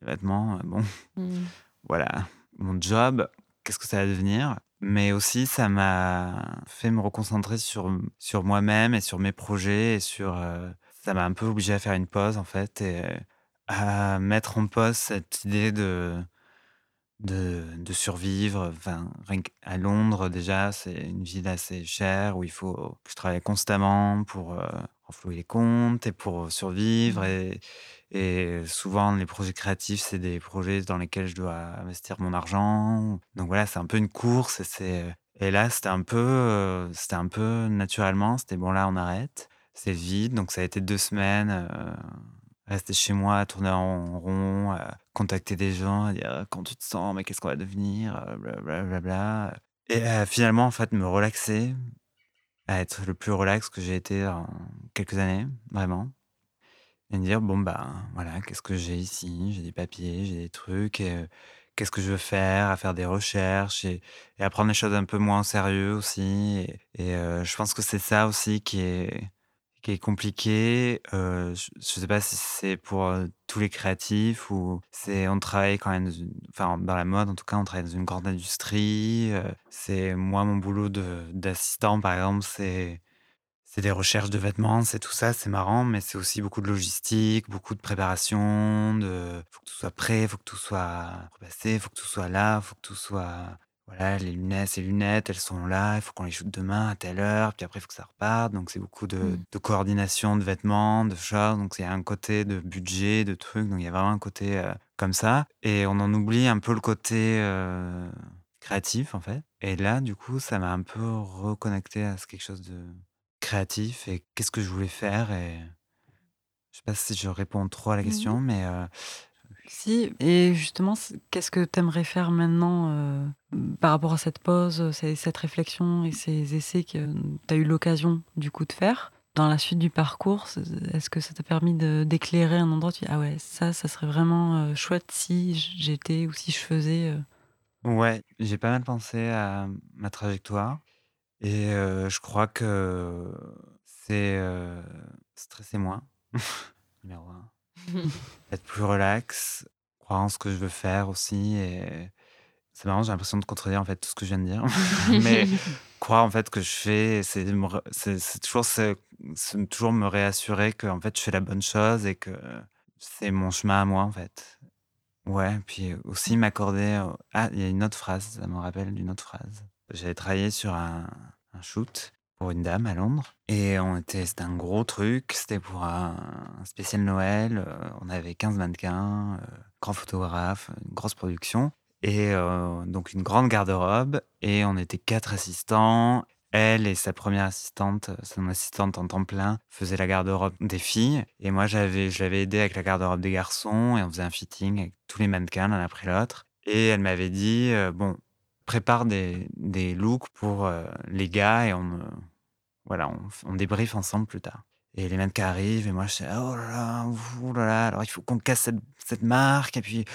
les vêtements, euh, bon, Mm. voilà, mon job, qu'est-ce que ça va devenir? Mais aussi, ça m'a fait me reconcentrer sur, sur moi-même et sur mes projets, et sur. euh, ça m'a un peu obligé à faire une pause, en fait, et euh, à mettre en pause cette idée de de, de survivre. Enfin, rien qu'à Londres, déjà, c'est une ville assez chère où il faut que je travaille constamment pour euh, renflouer les comptes et pour survivre. Et, et souvent, les projets créatifs, c'est des projets dans lesquels je dois investir mon argent. Donc voilà, c'est un peu une course. Et, c'est- et là, c'était un peu, euh, c'était un peu naturellement. C'était bon, là, on arrête. C'est vide. Donc ça a été deux semaines. euh, rester chez moi, à tourner en rond, à contacter des gens, dire quand tu te sens, mais qu'est-ce qu'on va devenir, euh, blablabla. Et euh, finalement, en fait, me relaxer, à être le plus relax que j'ai été en quelques années, vraiment. Et me dire, bon, bah, voilà, qu'est-ce que j'ai ici? J'ai des papiers, j'ai des trucs. euh, qu'est-ce que je veux faire, à faire des recherches et, à prendre les choses un peu moins au sérieux aussi. Et, euh, je pense que c'est ça aussi qui est, qui est compliqué. Euh, je ne sais pas si c'est pour euh, tous les créatifs ou c'est on travaille quand même dans, enfin, dans la mode en tout cas on travaille dans une grande industrie. euh, c'est moi mon boulot d'assistant par exemple c'est c'est des recherches de vêtements, c'est tout ça, c'est marrant, mais c'est aussi beaucoup de logistique, beaucoup de préparation, de faut que tout soit prêt, faut que tout soit repassé, faut que tout soit là, faut que tout soit voilà, les lunettes, ces lunettes, elles sont là, il faut qu'on les shoote demain à telle heure, puis après il faut que ça reparte, donc c'est beaucoup de, Mm. de coordination de vêtements, de choses, donc il y a un côté de budget, de trucs, donc il y a vraiment un côté euh, comme ça, et on en oublie un peu le côté euh, créatif en fait. Et là, du coup, ça m'a un peu reconnecté à quelque chose de créatif et qu'est-ce que je voulais faire et je sais pas si je réponds trop à la Mhm. question, mais euh, Si, et justement, qu'est-ce que tu aimerais faire maintenant euh, par rapport à cette pause, ces- cette réflexion et ces essais que tu as eu l'occasion du coup de faire Dans la suite du parcours, est-ce que ça t'a permis d'éclairer un endroit tu dis, ah ouais, ça, ça serait vraiment euh, chouette si j'étais ou si je faisais euh, ouais, j'ai pas mal pensé à ma trajectoire et euh, je crois que c'est euh, stresser moins, numéro un, être plus relax, croire en ce que je veux faire aussi et c'est marrant, j'ai l'impression de contredire en fait tout ce que je viens de dire, mais croire en fait que je fais, c'est toujours, c'est toujours me réassurer que en fait je fais la bonne chose et que c'est mon chemin à moi en fait. Ouais, puis aussi m'accorder. au- Ah, il y a une autre phrase, ça me rappelle d'une autre phrase. J'avais travaillé sur un, un shoot pour une dame à Londres et on était, c'était un gros truc. C'était pour un, spécial Noël. euh, On avait 15 mannequins, euh, grand photographe, une grosse production et euh, donc une grande garde-robe. Et on était quatre assistants. Elle et sa première assistante, son assistante en temps plein, faisaient la garde-robe des filles. Et moi, j'avais, je l'avais aidé avec la garde-robe des garçons. Et on faisait un fitting avec tous les mannequins l'un après l'autre. Et elle m'avait dit, bon, prépare des, des looks pour euh, les gars et on, me- voilà, on, on débrief ensemble plus tard. Et les mannequins arrivent et moi je suis oh là là, là là, alors il faut qu'on casse cette, cette marque et puis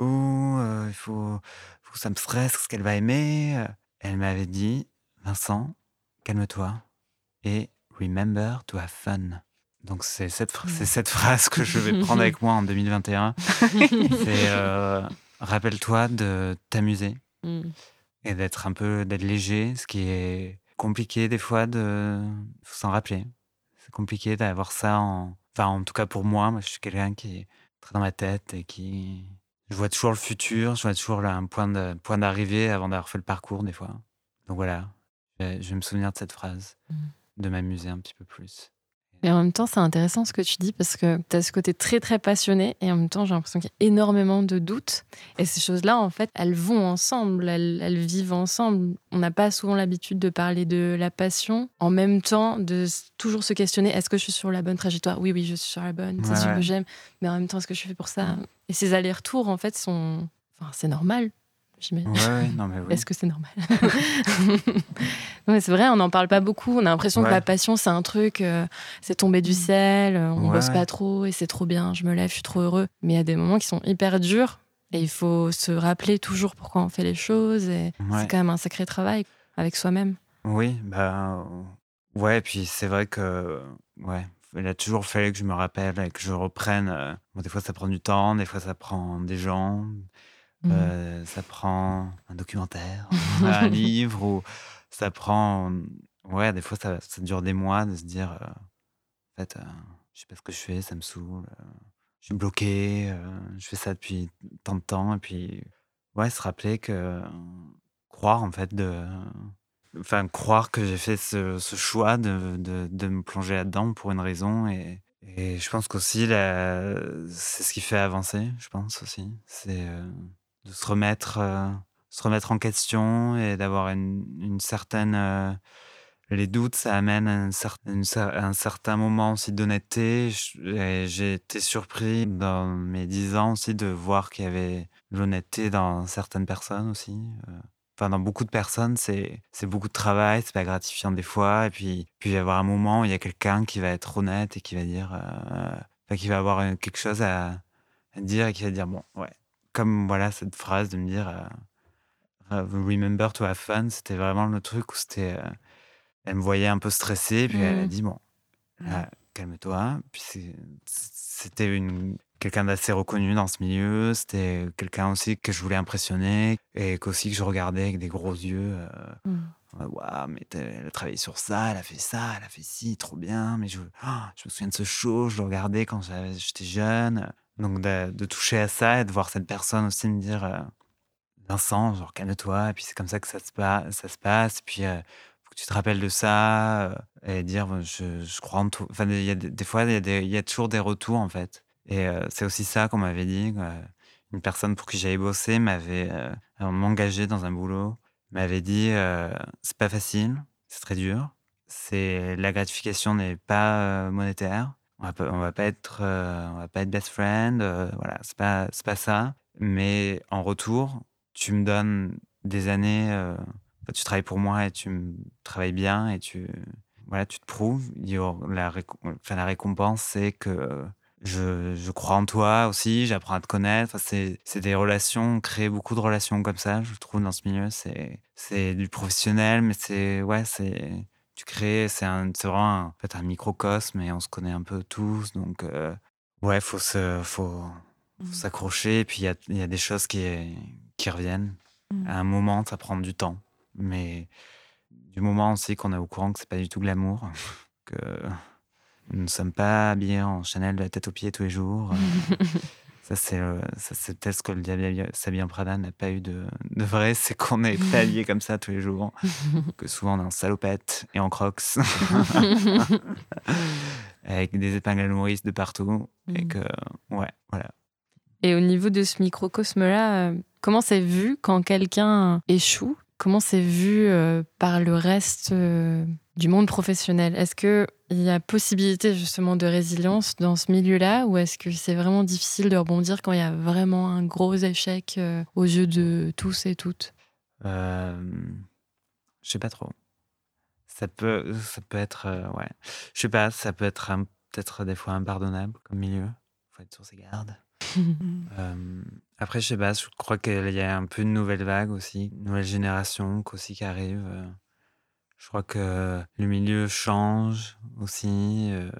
euh, il faut, faut que ça me stresse, ce qu'elle va aimer. Elle m'avait dit, Vincent, calme-toi et remember to have fun. Donc c'est cette, c'est cette phrase que je vais prendre avec moi en 2021. C'est euh, rappelle-toi de t'amuser Mm. Et d'être un peu d'être léger, ce qui est compliqué des fois de faut s'en rappeler. C'est compliqué d'avoir ça en enfin en tout cas pour moi, moi je suis quelqu'un qui est très dans ma tête et qui je vois toujours le futur, je vois toujours là un point de point d'arrivée avant d'avoir fait le parcours des fois. Donc voilà, je vais, me souvenir de cette phrase, Mhm. de m'amuser un petit peu plus. Mais en même temps, c'est intéressant ce que tu dis parce que tu as ce côté très très passionné et en même temps, j'ai l'impression qu'il y a énormément de doutes. Et ces choses-là, en fait, elles vont ensemble, elles, elles vivent ensemble. On n'a pas souvent l'habitude de parler de la passion en même temps de toujours se questionner est-ce que je suis sur la bonne trajectoire? Oui, oui, je suis sur la bonne, c'est Ouais, ouais. que j'aime, mais en même temps, est-ce que je fais pour ça? Et ces allers-retours, en fait, sont. Enfin, c'est normal, j'imagine. Ouais, ouais, non mais oui. Est-ce que c'est normal? C'est vrai, on n'en parle pas beaucoup. On a l'impression que la passion, c'est un truc, euh, c'est tombé du ciel, euh, on Ouais, bosse pas trop et c'est trop bien, je me lève, je suis trop heureux. Mais il y a des moments qui sont hyper durs et il faut se rappeler toujours pourquoi on fait les choses. Et c'est quand même un sacré travail avec soi-même. Oui, bah ouais, puis c'est vrai que ouais, il a toujours fallu que je me rappelle et que je reprenne. euh, bon, des fois ça prend du temps, des fois ça prend des gens, Mhm. euh, ça prend un documentaire, un livre ou ça prend ouais, des fois ça, ça dure des mois de se dire euh, en fait, euh, je sais pas ce que je fais, ça me saoule, euh, je suis bloqué, je fais ça depuis tant de temps et puis ouais, se rappeler que croire en fait de enfin croire que j'ai fait ce, ce choix de, de, de me plonger là-dedans pour une raison et, et je pense qu'aussi c'est ce qui fait avancer je pense aussi c'est euh, de se remettre euh, se remettre en question et d'avoir une, une certaine euh, les doutes ça amène un, cer- un certain moment aussi d'honnêteté. J'ai été surpris dans mes dix ans aussi de voir qu'il y avait l'honnêteté dans certaines personnes aussi euh, enfin dans beaucoup de personnes c'est beaucoup de travail c'est pas gratifiant des fois. Et puis puis il va y avoir un moment où il y a quelqu'un qui va être honnête et qui va dire euh, qui va avoir quelque chose à dire et qui va dire bon ouais comme voilà cette phrase de me dire euh, euh, Remember to have fun, c'était vraiment le truc où c'était. euh, elle me voyait un peu stressée, puis elle a Mhm. dit Bon, calme-toi. Puis c'était une quelqu'un d'assez reconnu dans ce milieu. C'était quelqu'un aussi que je voulais impressionner et qu'aussi que je regardais avec des gros yeux. euh, Mm. Ouais, Waouh, mais elle a travaillé sur ça, elle a fait ça, elle a fait ci, trop bien. Mais je, je me souviens de ce show, je le regardais quand j'étais jeune. Donc de, toucher à ça et de voir cette personne aussi me dire euh, Vincent, genre calme-toi. Et puis c'est comme ça que ça se, passe. Puis euh, faut que tu te rappelles de ça euh, et dire je, crois en toi. Enfin, des, fois, il y, a toujours des retours en fait. Et euh, c'est aussi ça qu'on m'avait dit. Une personne pour qui j'avais bossé m'avait m'engager dans un boulot m'avait dit c'est pas facile, c'est très dur, c'est la gratification n'est pas monétaire, on va pas, va pas être euh, on va pas être best friend, euh, voilà, c'est pas c'est pas ça, mais en retour, tu me donnes des années, euh, enfin, tu travailles pour moi et tu travailles bien et tu voilà, tu te prouves, la, récompense c'est que je, je crois en toi aussi, j'apprends à te connaître. C'est, des relations, on crée beaucoup de relations comme ça, je trouve, dans ce milieu. C'est, c'est du professionnel, mais c'est, ouais, c'est, tu crées, c'est, vraiment un, en fait, un microcosme et on se connaît un peu tous. Donc, euh, ouais, faut se, faut, faut s'accrocher. Et puis, il y y a des choses qui, qui reviennent. À un moment, ça prend du temps. Mais du moment aussi qu'on est au courant que c'est pas du tout glamour, que nous ne sommes pas habillés en Chanel de la tête aux pieds tous les jours. Euh, ça, c'est peut-être ce que le diable s'habille en Prada n'a pas eu de, de vrai, c'est qu'on est habillé comme ça tous les jours. que souvent on est en salopette et en crocs, avec des épingles à nourrice de partout. Et Mhm. que, ouais, voilà. Et au niveau de ce microcosme-là, euh, comment c'est vu quand quelqu'un échoue? Comment c'est vu euh, par le reste du monde professionnel Est-ce qu'il y a possibilité justement de résilience dans ce milieu-là ou est-ce que c'est vraiment difficile de rebondir quand il y a vraiment un gros échec euh, aux yeux de tous et toutes? Euh, je sais pas trop. Ça peut, ça peut être, euh, ouais. Je sais pas, ça peut être peut-être des fois impardonnable comme milieu. Faut être sur ses gardes. Euh, après, je sais pas, je crois qu'il y a un peu une nouvelle vague aussi, une nouvelle génération aussi qui arrive. Je crois que le milieu change aussi. euh,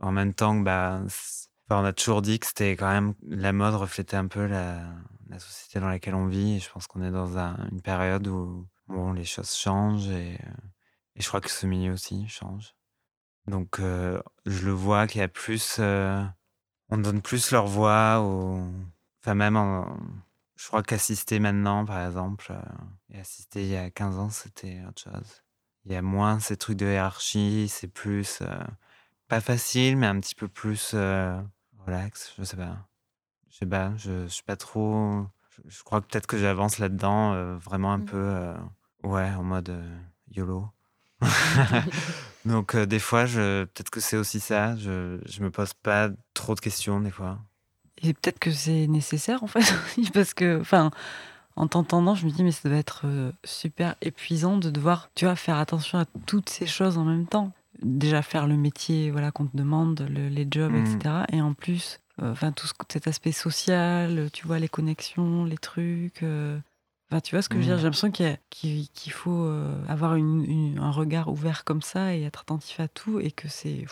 en même temps bah, enfin, on a toujours dit que c'était quand même, la mode reflétait un peu la, société dans laquelle on vit. Et je pense qu'on est dans un- une période où, bon, les choses changent et, euh, et je crois que ce milieu aussi change. Donc, euh, je le vois qu'il y a plus. on donne plus leur voix aux. Enfin, même en- Je crois qu'assister maintenant, par exemple, euh, et assister il y a 15 ans, c'était autre chose. Il y a moins ces trucs de hiérarchie, c'est plus. euh, pas facile, mais un petit peu plus euh, relax, je sais pas. Je sais pas, je, je suis pas trop. Je, je crois que peut-être que j'avance là-dedans, euh, vraiment un Mm. peu. euh, ouais, en mode YOLO. Donc, des fois, je, peut-être que c'est aussi ça. Je, je me pose pas trop de questions, des fois. Et peut-être que c'est nécessaire en fait, aussi, parce que, enfin, en t'entendant, je me dis, mais ça doit être euh, super épuisant de devoir, tu vois, faire attention à toutes ces choses en même temps. Déjà faire le métier, voilà, qu'on te demande, le- les jobs, Mhm. etc. Et en plus, euh, enfin, tout ce- cet aspect social, tu vois, les connexions, les trucs. euh, Enfin, tu vois ce que je veux dire? Mhm. J'ai l'impression qu'il faut avoir une- une- un regard ouvert comme ça et être attentif à tout et que c'est.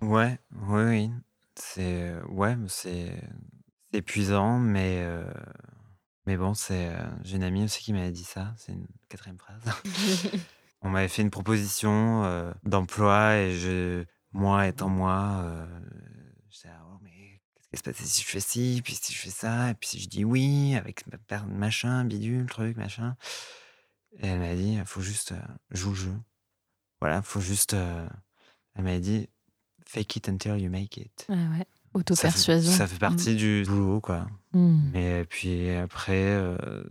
Ouais, oui, oui. C'est ouais, c'est c'est épuisant, mais euh, mais bon, c'est euh, j'ai une amie aussi qui m'avait dit ça. C'est une quatrième phrase. On m'avait fait une proposition euh, d'emploi et je, moi étant moi, j'étais là, oh, mais qu'est-ce qui se passe si je fais ci, puis si je fais ça, et puis si je dis oui avec ma machin, bidule, truc, machin? Et elle m'a dit, faut juste euh, joue le jeu. Voilà, faut juste. elle m'a dit, fake it until you make it. Ah ouais. Fait- Auto-persuasion. Ça fait partie du boulot, quoi. Mm. Mais puis après, euh,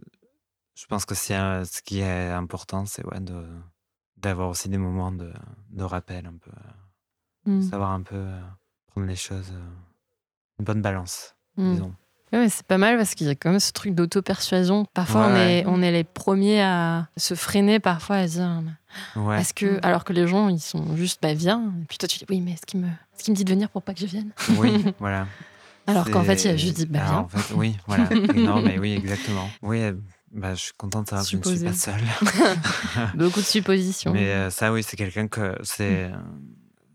je pense que un- ce qui est important, c'est ouais, d'avoir aussi des moments de, de rappel un peu, Mm. savoir un peu euh, prendre les choses, euh, une bonne balance, Mm. disons. Ouais, c'est pas mal parce qu'il y a quand même ce truc d'auto-persuasion. Parfois, on, Ouais. est, on est les premiers à se freiner, parfois à dire Ouais, est-ce que, alors que les gens, ils sont juste bah viens. Et puis toi, tu dis oui, mais est-ce qu'il me, qu'il me dit de venir pour pas que je vienne? Oui, voilà. Alors qu'en fait, il a juste dit bah viens. en fait, oui, voilà. non, mais oui, exactement. Oui, euh, bah, je suis contente de savoir que je ne suis pas seule. Beaucoup de suppositions. Mais euh, ça, oui, c'est quelqu'un que c'est euh,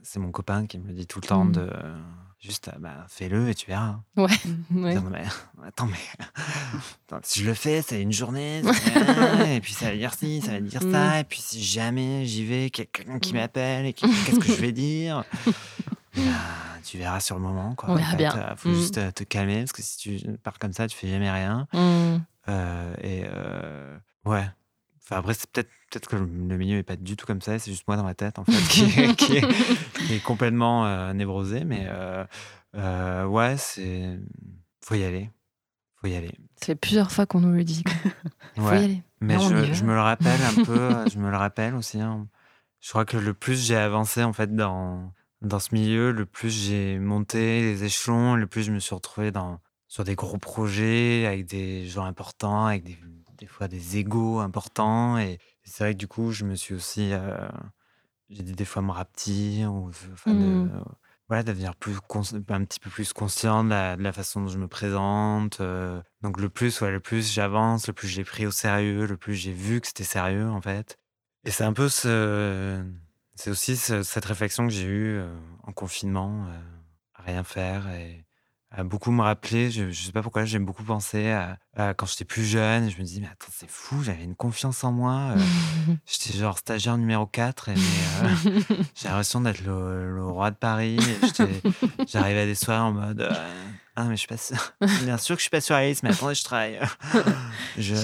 c'est mon copain qui me le dit tout le temps Mm. de euh, juste bah, fais-le et tu verras. Ouais. Non, mais, attends, mais attends, si je le fais, c'est une journée, et puis ça va dire ci, ça va dire Mm. ça, et puis si jamais j'y vais, quelqu'un qui Mm. m'appelle et qu'est-ce que je vais dire? Bah, Tu verras sur le moment. Quoi. On verra En fait, bien. euh, faut Mm. juste euh, te calmer parce que si tu pars comme ça, tu fais jamais rien. Mm. Euh, et euh, ouais. Enfin, après, c'est peut-être peut que le milieu est pas du tout comme ça. C'est juste moi dans ma tête, en fait, qui, est, qui est- qui est complètement euh, névrosé. Mais euh, euh, ouais, c'est. Faut y aller. Faut y aller. Fait plusieurs fois qu'on nous le dit. Faut Ouais. y aller. Mais Non, je, me le rappelle un peu. je me le rappelle aussi. hein. Je crois que le plus j'ai avancé, en fait, dans, dans ce milieu, le plus j'ai monté les échelons, le plus je me suis retrouvé dans, sur des gros projets avec des gens importants, avec des, des fois des égaux importants. Et c'est vrai que du coup, je me suis aussi. euh, j'ai dit des fois me rapetir ou enfin, de, Mm. voilà, devenir plus un petit peu plus conscient de la, de la façon dont je me présente. euh. donc le plus, ouais, le plus j'avance, le plus j'ai pris au sérieux, le plus j'ai vu que c'était sérieux en fait. Et c'est un peu ce, c'est aussi ce- cette réflexion que j'ai eue euh, en confinement, euh, à rien faire et beaucoup me rappeler. Je, je sais pas pourquoi, j'aime beaucoup penser à, à quand j'étais plus jeune. Je me dis, mais attends, c'est fou, j'avais une confiance en moi. euh, J'étais genre stagiaire numéro 4 et mais, euh, j'ai l'impression d'être le, le roi de Paris. J'arrivais à des soirées en mode euh, Ah, mais je suis pas sûr. Bien sûr que je suis pas sur la liste, mais attendez, je travaille. Je,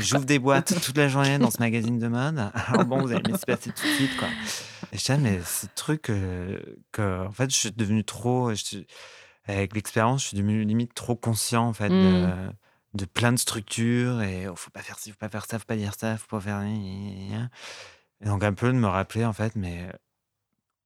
J'ouvre des boîtes toute la journée dans ce magazine de mode. Alors bon, vous allez me passer tout de suite, quoi. Et je disais, mais ce truc que, en fait, je suis devenu trop. je avec l'expérience, je suis devenu limite trop conscient, en fait, de, de plein de structures. Et oh, faut pas faire ci, faut pas faire ça, faut pas dire ça, faut pas faire. Et donc, un peu de me rappeler, en fait, mais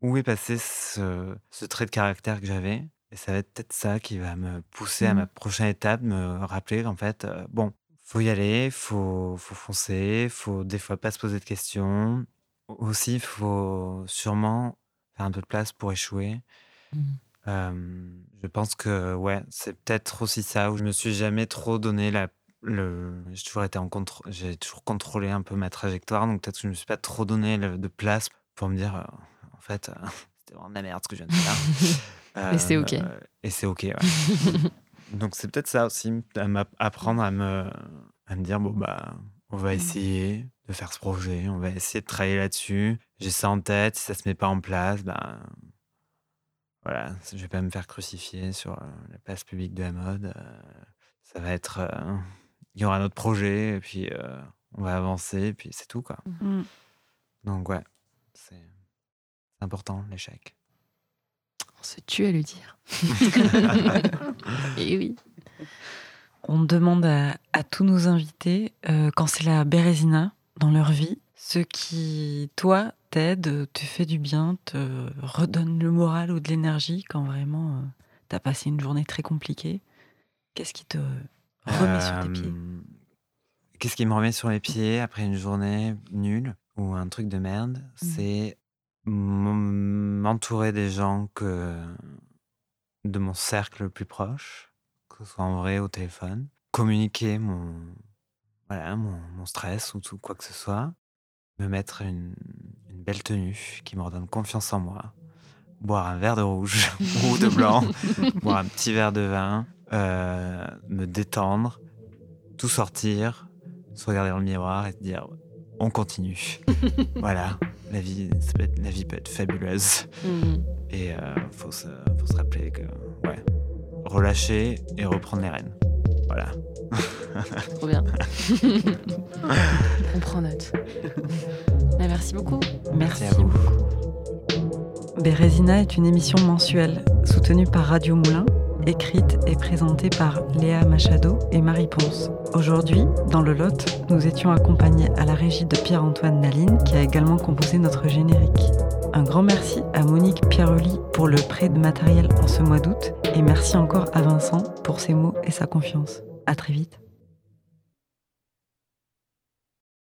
où est passé ce, ce trait de caractère que j'avais? Et ça va être peut-être ça qui va me pousser à ma prochaine étape, me rappeler qu'en fait, euh, bon, faut y aller, faut, faut foncer, faut des fois pas se poser de questions. Aussi, faut sûrement faire un peu de place pour échouer. Mhm. Euh, je pense que ouais, c'est peut-être aussi ça où je me suis jamais trop donné la le j'ai toujours été en contrôle j'ai toujours contrôlé un peu ma trajectoire donc peut-être que je me suis pas trop donné le- de place pour me dire euh, en fait euh, c'était vraiment de la merde ce que je viens de faire Et c'est ok. Et c'est ok ouais. donc c'est peut-être ça aussi à apprendre à me à me dire bon bah on va essayer de faire ce projet on va essayer de travailler là-dessus j'ai ça en tête si ça se met pas en place ben voilà, je vais pas me faire crucifier sur euh, la place publique de la mode. euh, ça va être, euh, il y aura notre projet et puis euh, on va avancer et puis c'est tout quoi. Mm. Donc ouais, c'est c'est important l'échec. On se tue à le dire. Et oui. On demande à, à tous nos invités, euh, quand c'est la bérésina dans leur vie, ce qui, toi, t'aide, te fait du bien, te redonne le moral ou de l'énergie quand vraiment euh, t'as passé une journée très compliquée. Qu'est-ce qui te remet sur tes pieds? Euh, Qu'est-ce qui me remet sur les pieds après une journée nulle ou un truc de merde? Mm. C'est m'entourer des gens que de mon cercle le plus proche, que ce soit en vrai ou au téléphone, communiquer mon voilà mon, mon stress ou tout quoi que ce soit, me mettre une, une belle tenue qui me redonne confiance en moi, boire un verre de rouge ou de blanc, boire un petit verre de vin, euh, me détendre, tout sortir, se regarder dans le miroir et se dire on continue. voilà, la vie, ça peut être- la vie peut être fabuleuse. Mhm. Et euh, faut, se, faut se rappeler que, ouais, relâcher et reprendre les rênes. Voilà. Trop bien. On prend note. Merci beaucoup. Merci. Merci à vous. Bérésina est une émission mensuelle soutenue par Radio Moulin, écrite et présentée par Léa Machado et Marie Ponce. Aujourd'hui, dans le Lot, nous étions accompagnés à la régie de Pierre-Antoine Naline, qui a également composé notre générique. Un grand merci à Monique Pierroli pour le prêt de matériel en ce mois d'août, et merci encore à Vincent pour ses mots et sa confiance. À très vite.